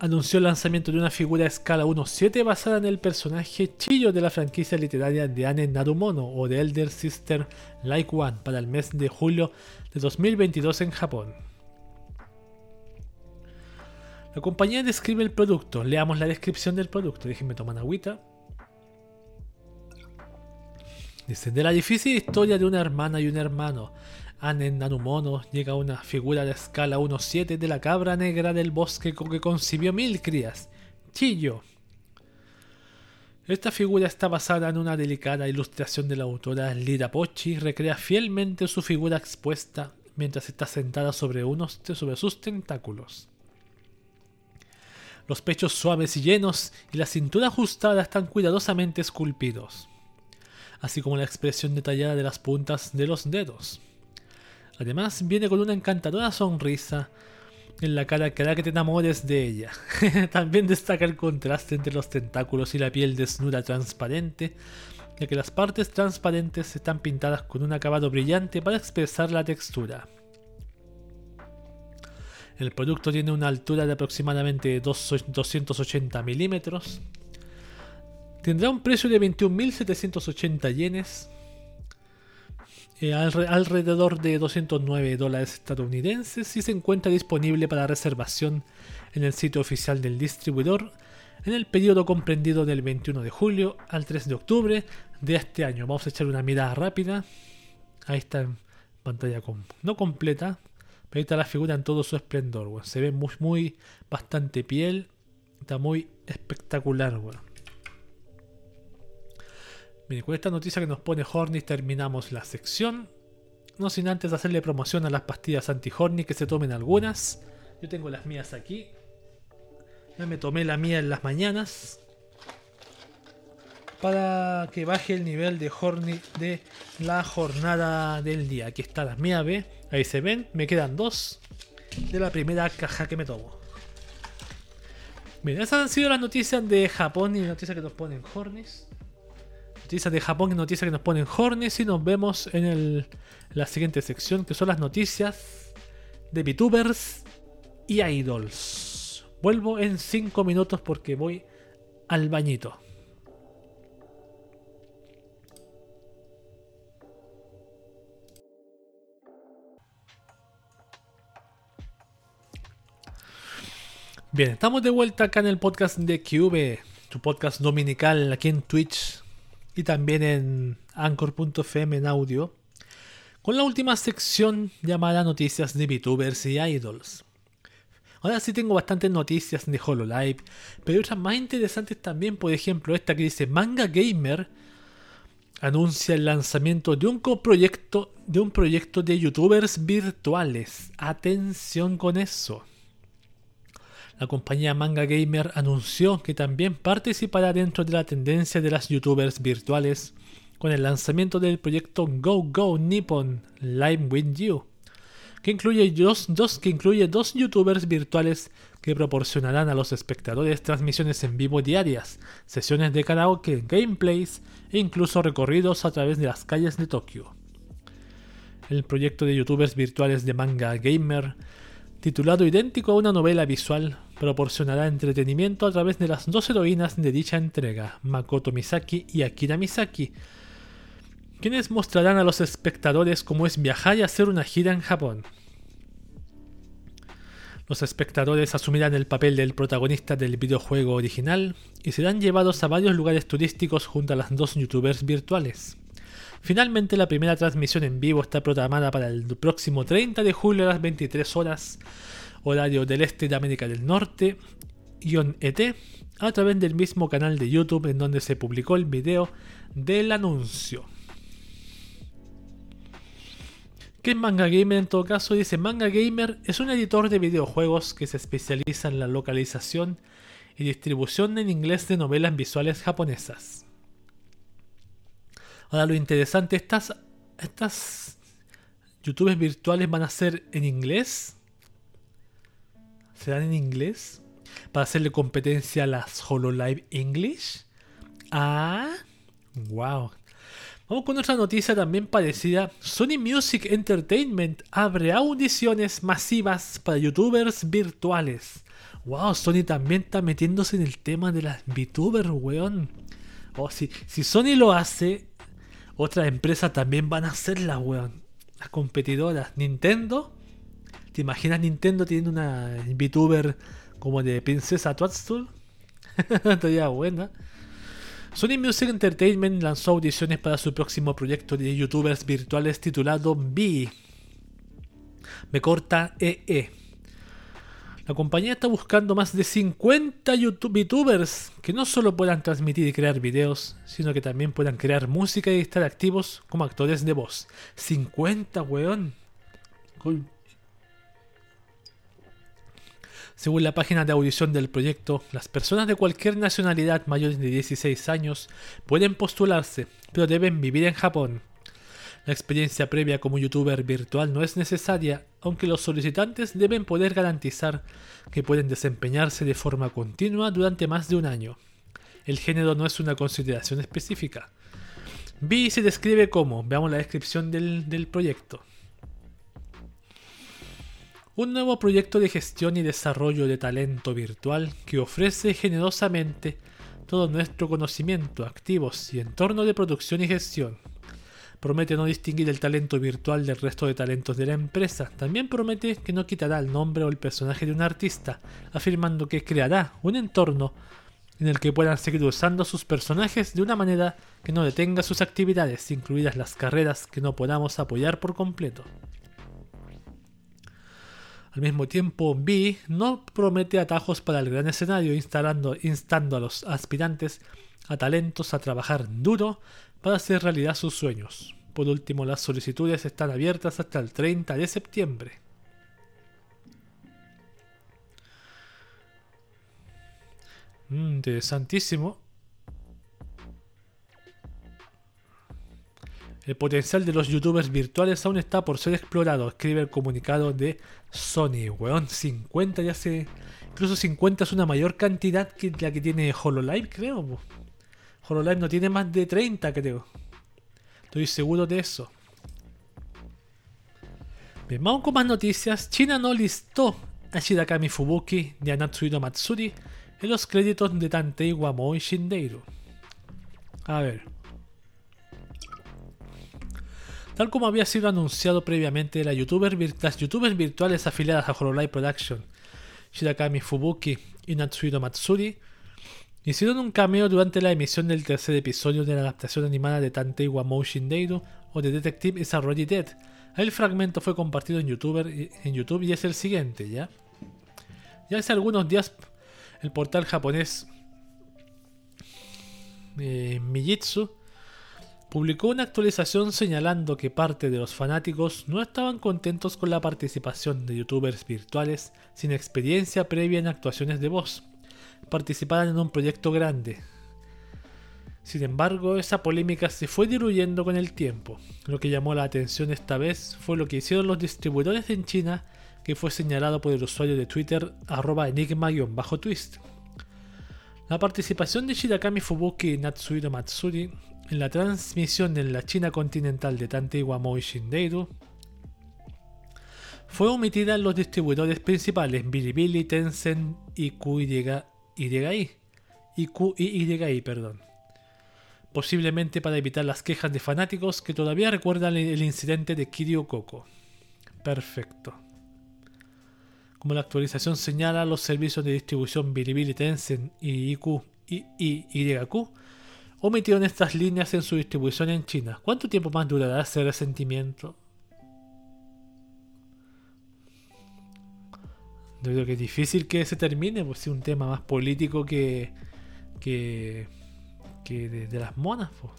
anunció el lanzamiento de una figura a escala 1.7 basada en el personaje Chillo de la franquicia literaria de Anne Narumono o de Elder Sister Like One para el mes de julio de 2022 en Japón. La compañía describe el producto. Leamos la descripción del producto. Déjenme tomar agüita. Dice, de la difícil historia de una hermana y un hermano, Anen Narumono llega una figura de escala 1.7 de la cabra negra del bosque con que concibió mil crías, Chillo. Esta figura está basada en una delicada ilustración de la autora Lira Pochi, recrea fielmente su figura expuesta mientras está sentada sobre, unos, sobre sus tentáculos. Los pechos suaves y llenos y la cintura ajustada están cuidadosamente esculpidos, así como la expresión detallada de las puntas de los dedos. Además, viene con una encantadora sonrisa en la cara que hará que te enamores de ella. También destaca el contraste entre los tentáculos y la piel desnuda transparente, ya que las partes transparentes están pintadas con un acabado brillante para expresar la textura. El producto tiene una altura de aproximadamente 280 milímetros. Tendrá un precio de 21.780 yenes. Eh, alrededor de 209 dólares estadounidenses y se encuentra disponible para reservación en el sitio oficial del distribuidor en el periodo comprendido del 21 de julio al 3 de octubre de este año. Vamos a echar una mirada rápida. Ahí está en pantalla no completa, ahí está la figura en todo su esplendor, Se ve muy, muy, bastante piel. Está muy espectacular, bueno. Bien, con esta noticia que nos pone Horny terminamos la sección. No sin antes hacerle promoción a las pastillas anti-Horny que se tomen algunas. Yo tengo las mías aquí. Ya me tomé la mía en las mañanas. Para que baje el nivel de Horny de la jornada del día. Aquí está la mía B. Ahí se ven, me quedan dos de la primera caja que me tomo. Bien, esas han sido las noticias de Japón y noticias que nos ponen Hornis. Noticias de Japón y noticias que nos ponen Hornis y nos vemos en la siguiente sección que son las noticias de VTubers y Idols. Vuelvo en 5 minutos porque voy al bañito. Bien, estamos de vuelta acá en el podcast de QV, tu podcast dominical aquí en Twitch y también en anchor.fm en audio, con la última sección llamada Noticias de VTubers y Idols. Ahora sí tengo bastantes noticias de HoloLive, pero hay otras más interesantes también, por ejemplo esta que dice Manga Gamer anuncia el lanzamiento de un coproyecto de un proyecto de youtubers virtuales. Atención con eso. La compañía Manga Gamer anunció que también participará dentro de la tendencia de las youtubers virtuales con el lanzamiento del proyecto Go Go Nippon Live With You, que incluye dos, que incluye dos youtubers virtuales que proporcionarán a los espectadores transmisiones en vivo diarias, sesiones de karaoke, gameplays e incluso recorridos a través de las calles de Tokio. El proyecto de youtubers virtuales de Manga Gamer titulado idéntico a una novela visual, proporcionará entretenimiento a través de las dos heroínas de dicha entrega, Makoto Misaki y Akira Misaki, quienes mostrarán a los espectadores cómo es viajar y hacer una gira en Japón. Los espectadores asumirán el papel del protagonista del videojuego original y serán llevados a varios lugares turísticos junto a las dos youtubers virtuales. Finalmente, la primera transmisión en vivo está programada para el próximo 30 de julio a las 23 horas, horario del este de América del Norte, ET, a través del mismo canal de YouTube en donde se publicó el video del anuncio. ¿Qué es Manga Gamer en todo caso? Dice Manga Gamer es un editor de videojuegos que se especializa en la localización y distribución en inglés de novelas visuales japonesas. Ahora lo interesante, estas, estas youtubers virtuales van a ser en inglés. ¿Serán en inglés? Para hacerle competencia a las HoloLive English. Ah, wow. Vamos con otra noticia también parecida. Sony Music Entertainment abre audiciones masivas para youtubers virtuales. Wow, Sony también está metiéndose en el tema de las VTubers, weón. Oh, si, si Sony lo hace, otras empresas también van a hacerla, weón. Las competidoras. Nintendo. ¿Te imaginas Nintendo teniendo una VTuber como de Princesa Toadstool? Estaría buena. Sony Music Entertainment lanzó audiciones para su próximo proyecto de youtubers virtuales titulado B. Me corta EE. La compañía está buscando más de 50 YouTubers que no solo puedan transmitir y crear videos, sino que también puedan crear música y estar activos como actores de voz. 50, weón. Según la página de audición del proyecto, las personas de cualquier nacionalidad mayores de 16 años pueden postularse, pero deben vivir en Japón. La experiencia previa como youtuber virtual no es necesaria, aunque los solicitantes deben poder garantizar que pueden desempeñarse de forma continua durante más de un año. El género no es una consideración específica. B se describe como, veamos la descripción del, del proyecto. Un nuevo proyecto de gestión y desarrollo de talento virtual que ofrece generosamente todo nuestro conocimiento, activos y entorno de producción y gestión Promete no distinguir el talento virtual del resto de talentos de la empresa. También promete que no quitará el nombre o el personaje de un artista, afirmando que creará un entorno en el que puedan seguir usando sus personajes de una manera que no detenga sus actividades, incluidas las carreras que no podamos apoyar por completo. Al mismo tiempo, B no promete atajos para el gran escenario, instalando, instando a los aspirantes a talentos a trabajar duro para hacer realidad sus sueños. Por último, las solicitudes están abiertas hasta el 30 de septiembre. Mm, interesantísimo. El potencial de los youtubers virtuales aún está por ser explorado, escribe el comunicado de Sony. Weón, 50 ya se... Incluso 50 es una mayor cantidad que la que tiene HoloLive, creo. HoloLive no tiene más de 30, creo. Estoy seguro de eso. Bien, vamos con más noticias. China no listó a Shirakami Fubuki y a Natsuhiro Matsuri en los créditos de Tantei Wamo y Shindeiru. A ver. Tal como había sido anunciado previamente, las youtubers virtuales afiliadas a Hololive Production, Shirakami Fubuki y Natsuhiro Matsuri, hicieron un cameo durante la emisión del tercer episodio de la adaptación animada de Tantei Wamo Shindeiru o de Detective is Already Dead. El fragmento fue compartido en, en YouTube y es el siguiente, ¿ya? Ya hace algunos días el portal japonés eh, Mijitsu publicó una actualización señalando que parte de los fanáticos no estaban contentos con la participación de youtubers virtuales sin experiencia previa en actuaciones de voz. Participaran en un proyecto grande. Sin embargo, esa polémica se fue diluyendo con el tiempo. Lo que llamó la atención esta vez fue lo que hicieron los distribuidores en China que fue señalado por el usuario de Twitter arroba enigma-twist. La participación de Shirakami Fubuki y Natsuhiro Matsuri en la transmisión en la China continental de Tantei Wamoi Shindeiru fue omitida en los distribuidores principales Bilibili, Tencent y QYI, y perdón. Posiblemente para evitar las quejas de fanáticos que todavía recuerdan el incidente de Kiryu Koko. Perfecto. Como la actualización señala, los servicios de distribución Bilibili, Tencent y IQ y YQ omitieron estas líneas en su distribución en China. ¿Cuánto tiempo más durará ese resentimiento? Yo creo que es difícil que se termine, pues es un tema más político que, que, que de, las monas. Pues.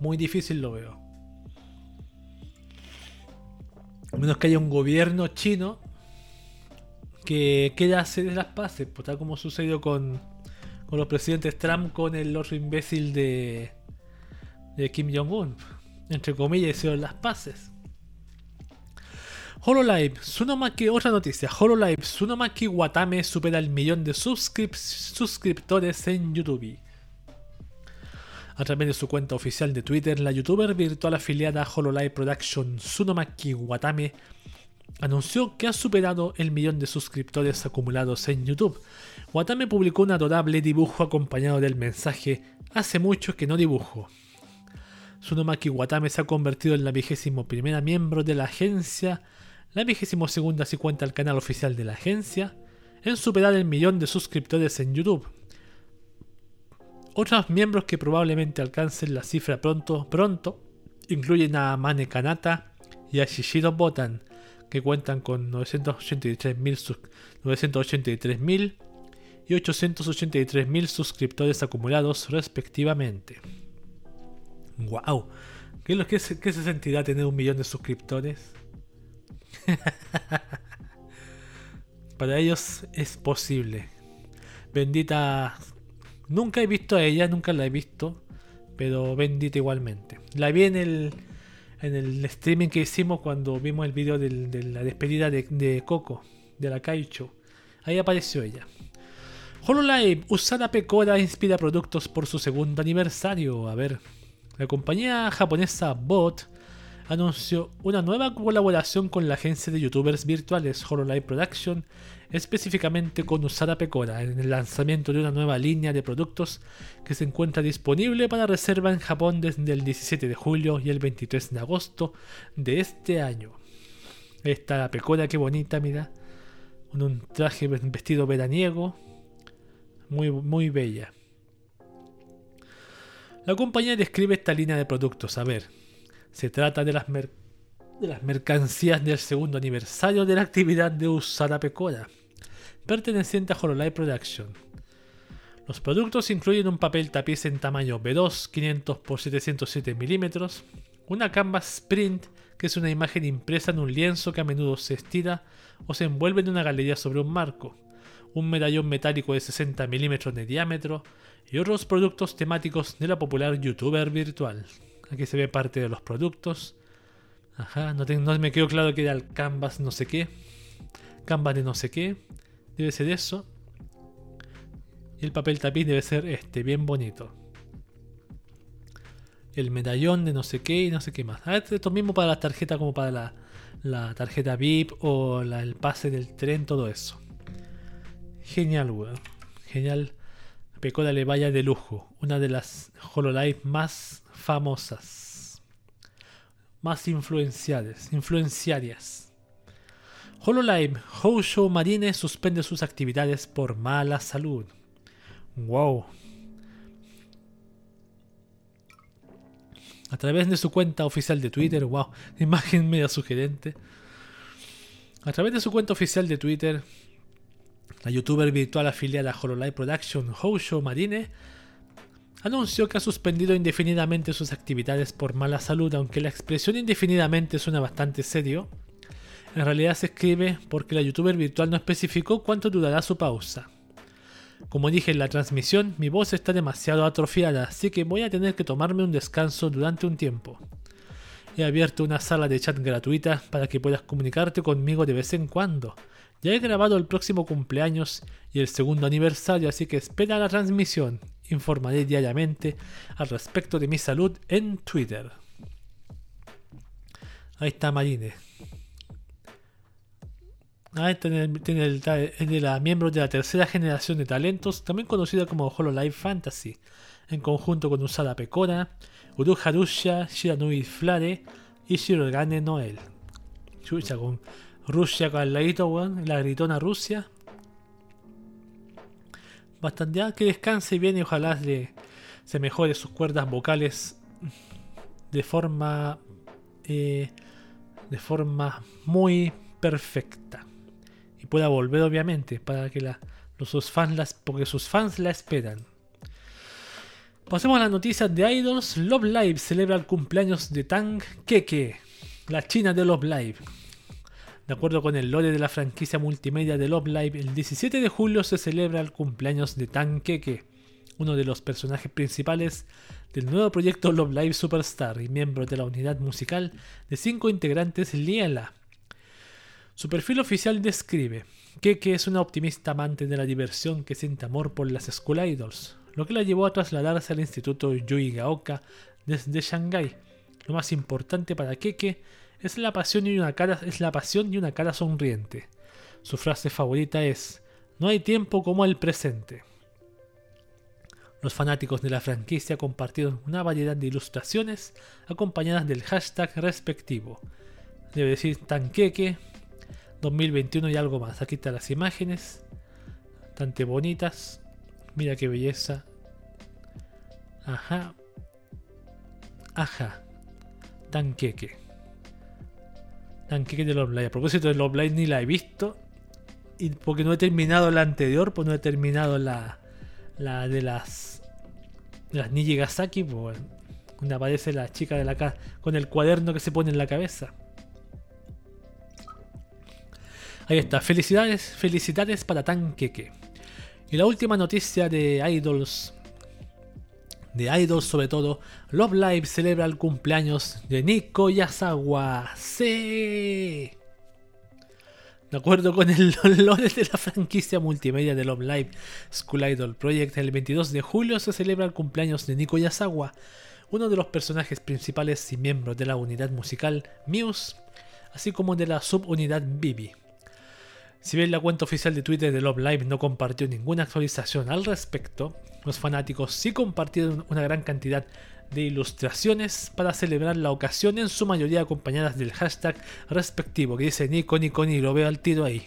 Muy difícil lo veo. A menos que haya un gobierno chino que quiera hacer las paces, pues, tal como sucedió con, con los presidentes Trump con el otro imbécil de, de Kim Jong-un. Entre comillas, hicieron las paces. HoloLive, Sunomaki, otra noticia. HoloLive, Sunomaki Watame supera el millón de suscriptores en YouTube. A través de su cuenta oficial de Twitter, la youtuber virtual afiliada a Hololive Production Sunomaki Watame anunció que ha superado el millón de suscriptores acumulados en YouTube. Watame publicó un adorable dibujo acompañado del mensaje Hace mucho que no dibujo. Sunomaki Watame se ha convertido en la vigésimo primera miembro de la agencia, la vigésimo segunda si cuenta el canal oficial de la agencia, en superar el millón de suscriptores en YouTube. Otros miembros que probablemente alcancen la cifra pronto, pronto incluyen a Mane Kanata y a Shishiro Botan, que cuentan con 983.000 y 883.000 suscriptores acumulados respectivamente. ¡Wow! ¿Qué, qué se sentirá tener un millón de suscriptores? Para ellos es posible. Bendita Nunca he visto a ella, nunca la he visto, pero bendita igualmente. La vi en el, en el streaming que hicimos cuando vimos el video de la despedida de, Coco, de la Kaicho. Ahí apareció ella. HoloLive, Usada Pecora inspira productos por su segundo aniversario. A ver, la compañía japonesa Bot anunció una nueva colaboración con la agencia de youtubers virtuales HoloLive Production específicamente con Usada Pecora, en el lanzamiento de una nueva línea de productos que se encuentra disponible para reserva en Japón desde el 17 de julio y el 23 de agosto de este año. Esta Pecora, qué bonita, mira, con un traje vestido veraniego, muy, muy bella. La compañía describe esta línea de productos. A ver, se trata de las, mercancías del segundo aniversario de la actividad de Usada Pecora perteneciente a Hololive Production. Los productos incluyen un papel tapiz en tamaño B2 500 x 707 mm, una canvas print que es una imagen impresa en un lienzo que a menudo se estira o se envuelve en una galería sobre un marco, un medallón metálico de 60 mm de diámetro y otros productos temáticos de la popular youtuber virtual. Aquí se ve parte de los productos. Ajá, no, me quedó claro que era el canvas no sé qué. Canvas de no sé qué. Debe ser eso. Y el papel tapiz debe ser este, bien bonito. El medallón de no sé qué y no sé qué más. Ah, esto mismo para la tarjeta como para la tarjeta VIP o el pase del tren, todo eso. Genial, weón. Genial. Pecola le vaya de lujo. Una de las HoloLive más famosas. Más influenciadas. Influenciarias. HoloLive, Show Marine suspende sus actividades por mala salud. Wow. A través de su cuenta oficial de Twitter, wow, imagen media sugerente. A través de su cuenta oficial de Twitter, la youtuber virtual afiliada a HoloLive Production, Show Marine, anunció que ha suspendido indefinidamente sus actividades por mala salud, aunque la expresión indefinidamente suena bastante serio. En realidad se escribe porque la youtuber virtual no especificó cuánto durará su pausa. Como dije en la transmisión, mi voz está demasiado atrofiada, así que voy a tener que tomarme un descanso durante un tiempo. He abierto una sala de chat gratuita para que puedas comunicarte conmigo de vez en cuando. Ya he grabado el próximo cumpleaños y el segundo aniversario, así que espera la transmisión. Informaré diariamente al respecto de mi salud en Twitter. Ahí está Marine. Ahí tiene, tiene la miembro de la tercera generación de talentos, también conocida como HoloLive Fantasy, en conjunto con Usada Pecora, Uru Harusha, Shiranui Flare y Shirogane Noel. Chucha, con Rusia con el ladito. La gritona Rusia. Bastante ya que descanse bien y ojalá se mejore sus cuerdas vocales de forma. Eh, de forma muy perfecta. Y pueda volver, obviamente, para que la, los, sus fans las. porque sus fans la esperan. Pasemos a las noticias de Idols. Love Live celebra el cumpleaños de Tang Keke, la china de Love Live. De acuerdo con el lore de la franquicia multimedia de Love Live, el 17 de julio se celebra el cumpleaños de Tan Keke, uno de los personajes principales del nuevo proyecto Love Live Superstar y miembro de la unidad musical de cinco integrantes Liela. Su perfil oficial describe: Keke es una optimista amante de la diversión que siente amor por las School Idols, lo que la llevó a trasladarse al instituto Yui Gaoka desde Shanghái. Lo más importante para Keke es la pasión y una cara, es la pasión y una cara sonriente. Su frase favorita es: No hay tiempo como el presente. Los fanáticos de la franquicia compartieron una variedad de ilustraciones acompañadas del hashtag respectivo. Debe decir Tanqueque 2021 y algo más. Aquí están las imágenes. Bastante bonitas. Mira qué belleza. Ajá. Ajá. Tanqueque. Tanque de Love Live. A propósito de Love ni la he visto. Y porque no he terminado la anterior, pues no he terminado la, la de las de las Nijigasaki, pues donde aparece la chica de la casa con el cuaderno que se pone en la cabeza. Ahí está, felicidades, felicidades para Tankeke. Y la última noticia de Idols de Idols sobre todo, Love Live celebra el cumpleaños de Nico Yasawa. ¡Sí! De acuerdo con el lore de la franquicia multimedia de Love Live School Idol Project, el 22 de julio se celebra el cumpleaños de Nico Yasawa, uno de los personajes principales y miembros de la unidad musical Muse, así como de la subunidad Bibi. Si bien la cuenta oficial de Twitter de Love Live no compartió ninguna actualización al respecto, los fanáticos sí compartieron una gran cantidad de ilustraciones para celebrar la ocasión, en su mayoría acompañadas del hashtag respectivo que dice Nico Nico Ni. Lo veo al tiro ahí.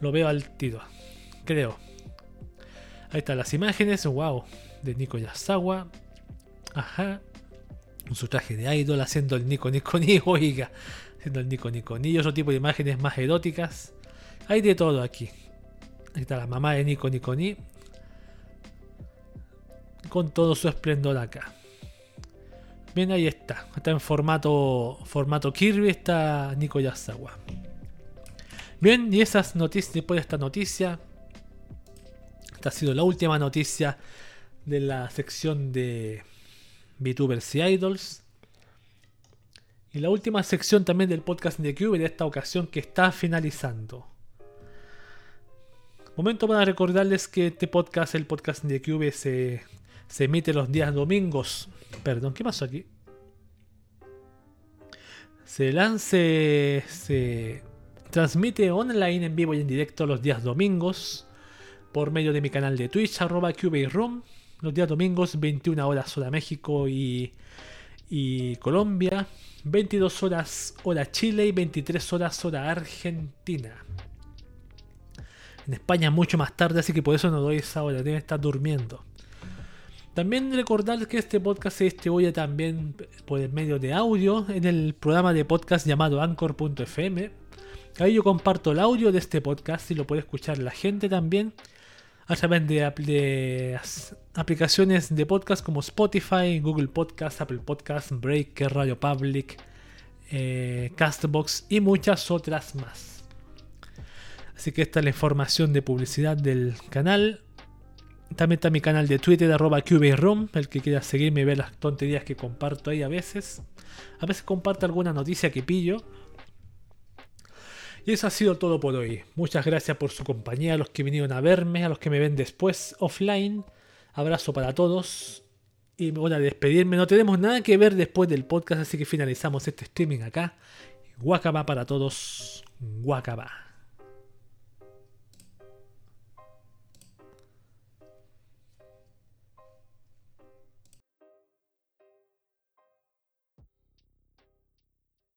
Lo veo al tiro. Creo. Ahí están las imágenes. Wow. De Nico Yasawa. Ajá. Con su traje de idol haciendo el Nico Nico Ni. Oiga. Haciendo el Nico Nico Ni. Y otro tipo de imágenes más eróticas. Hay de todo aquí. Ahí está la mamá de Nico Nico Ni con todo su esplendor acá. Bien, ahí está. Está en formato, formato Kirby, está Nico Yasawa. Bien, y esas noticias, después de esta noticia, esta ha sido la última noticia de la sección de VTubers y Idols. Y la última sección también del podcast de Cube de esta ocasión que está finalizando. Momento para recordarles que este podcast, el podcast de Cube, se emite los días domingos. Perdón, ¿qué pasó aquí? Se lance, se transmite online en vivo y en directo los días domingos por medio de mi canal de Twitch, arroba Room. Los días domingos, 21 horas hora México y, y Colombia, 22 horas hora Chile y 23 horas hora Argentina. En España mucho más tarde, así que por eso no doy esa hora, debe estar durmiendo. También recordar que este podcast se distribuye también por el medio de audio en el programa de podcast llamado Anchor.fm. Ahí yo comparto el audio de este podcast y lo puede escuchar la gente también a través de, aplicaciones de podcast como Spotify, Google Podcast, Apple Podcast, Breaker, Radio Public, eh, Castbox y muchas otras más. Así que esta es la información de publicidad del canal. También está mi canal de Twitter, arroba Room, el que quiera seguirme y ver las tonterías que comparto ahí a veces. A veces comparto alguna noticia que pillo. Y eso ha sido todo por hoy. Muchas gracias por su compañía, a los que vinieron a verme, a los que me ven después offline. Abrazo para todos. Y voy a despedirme. No tenemos nada que ver después del podcast, así que finalizamos este streaming acá. Guacaba para todos. Guacaba.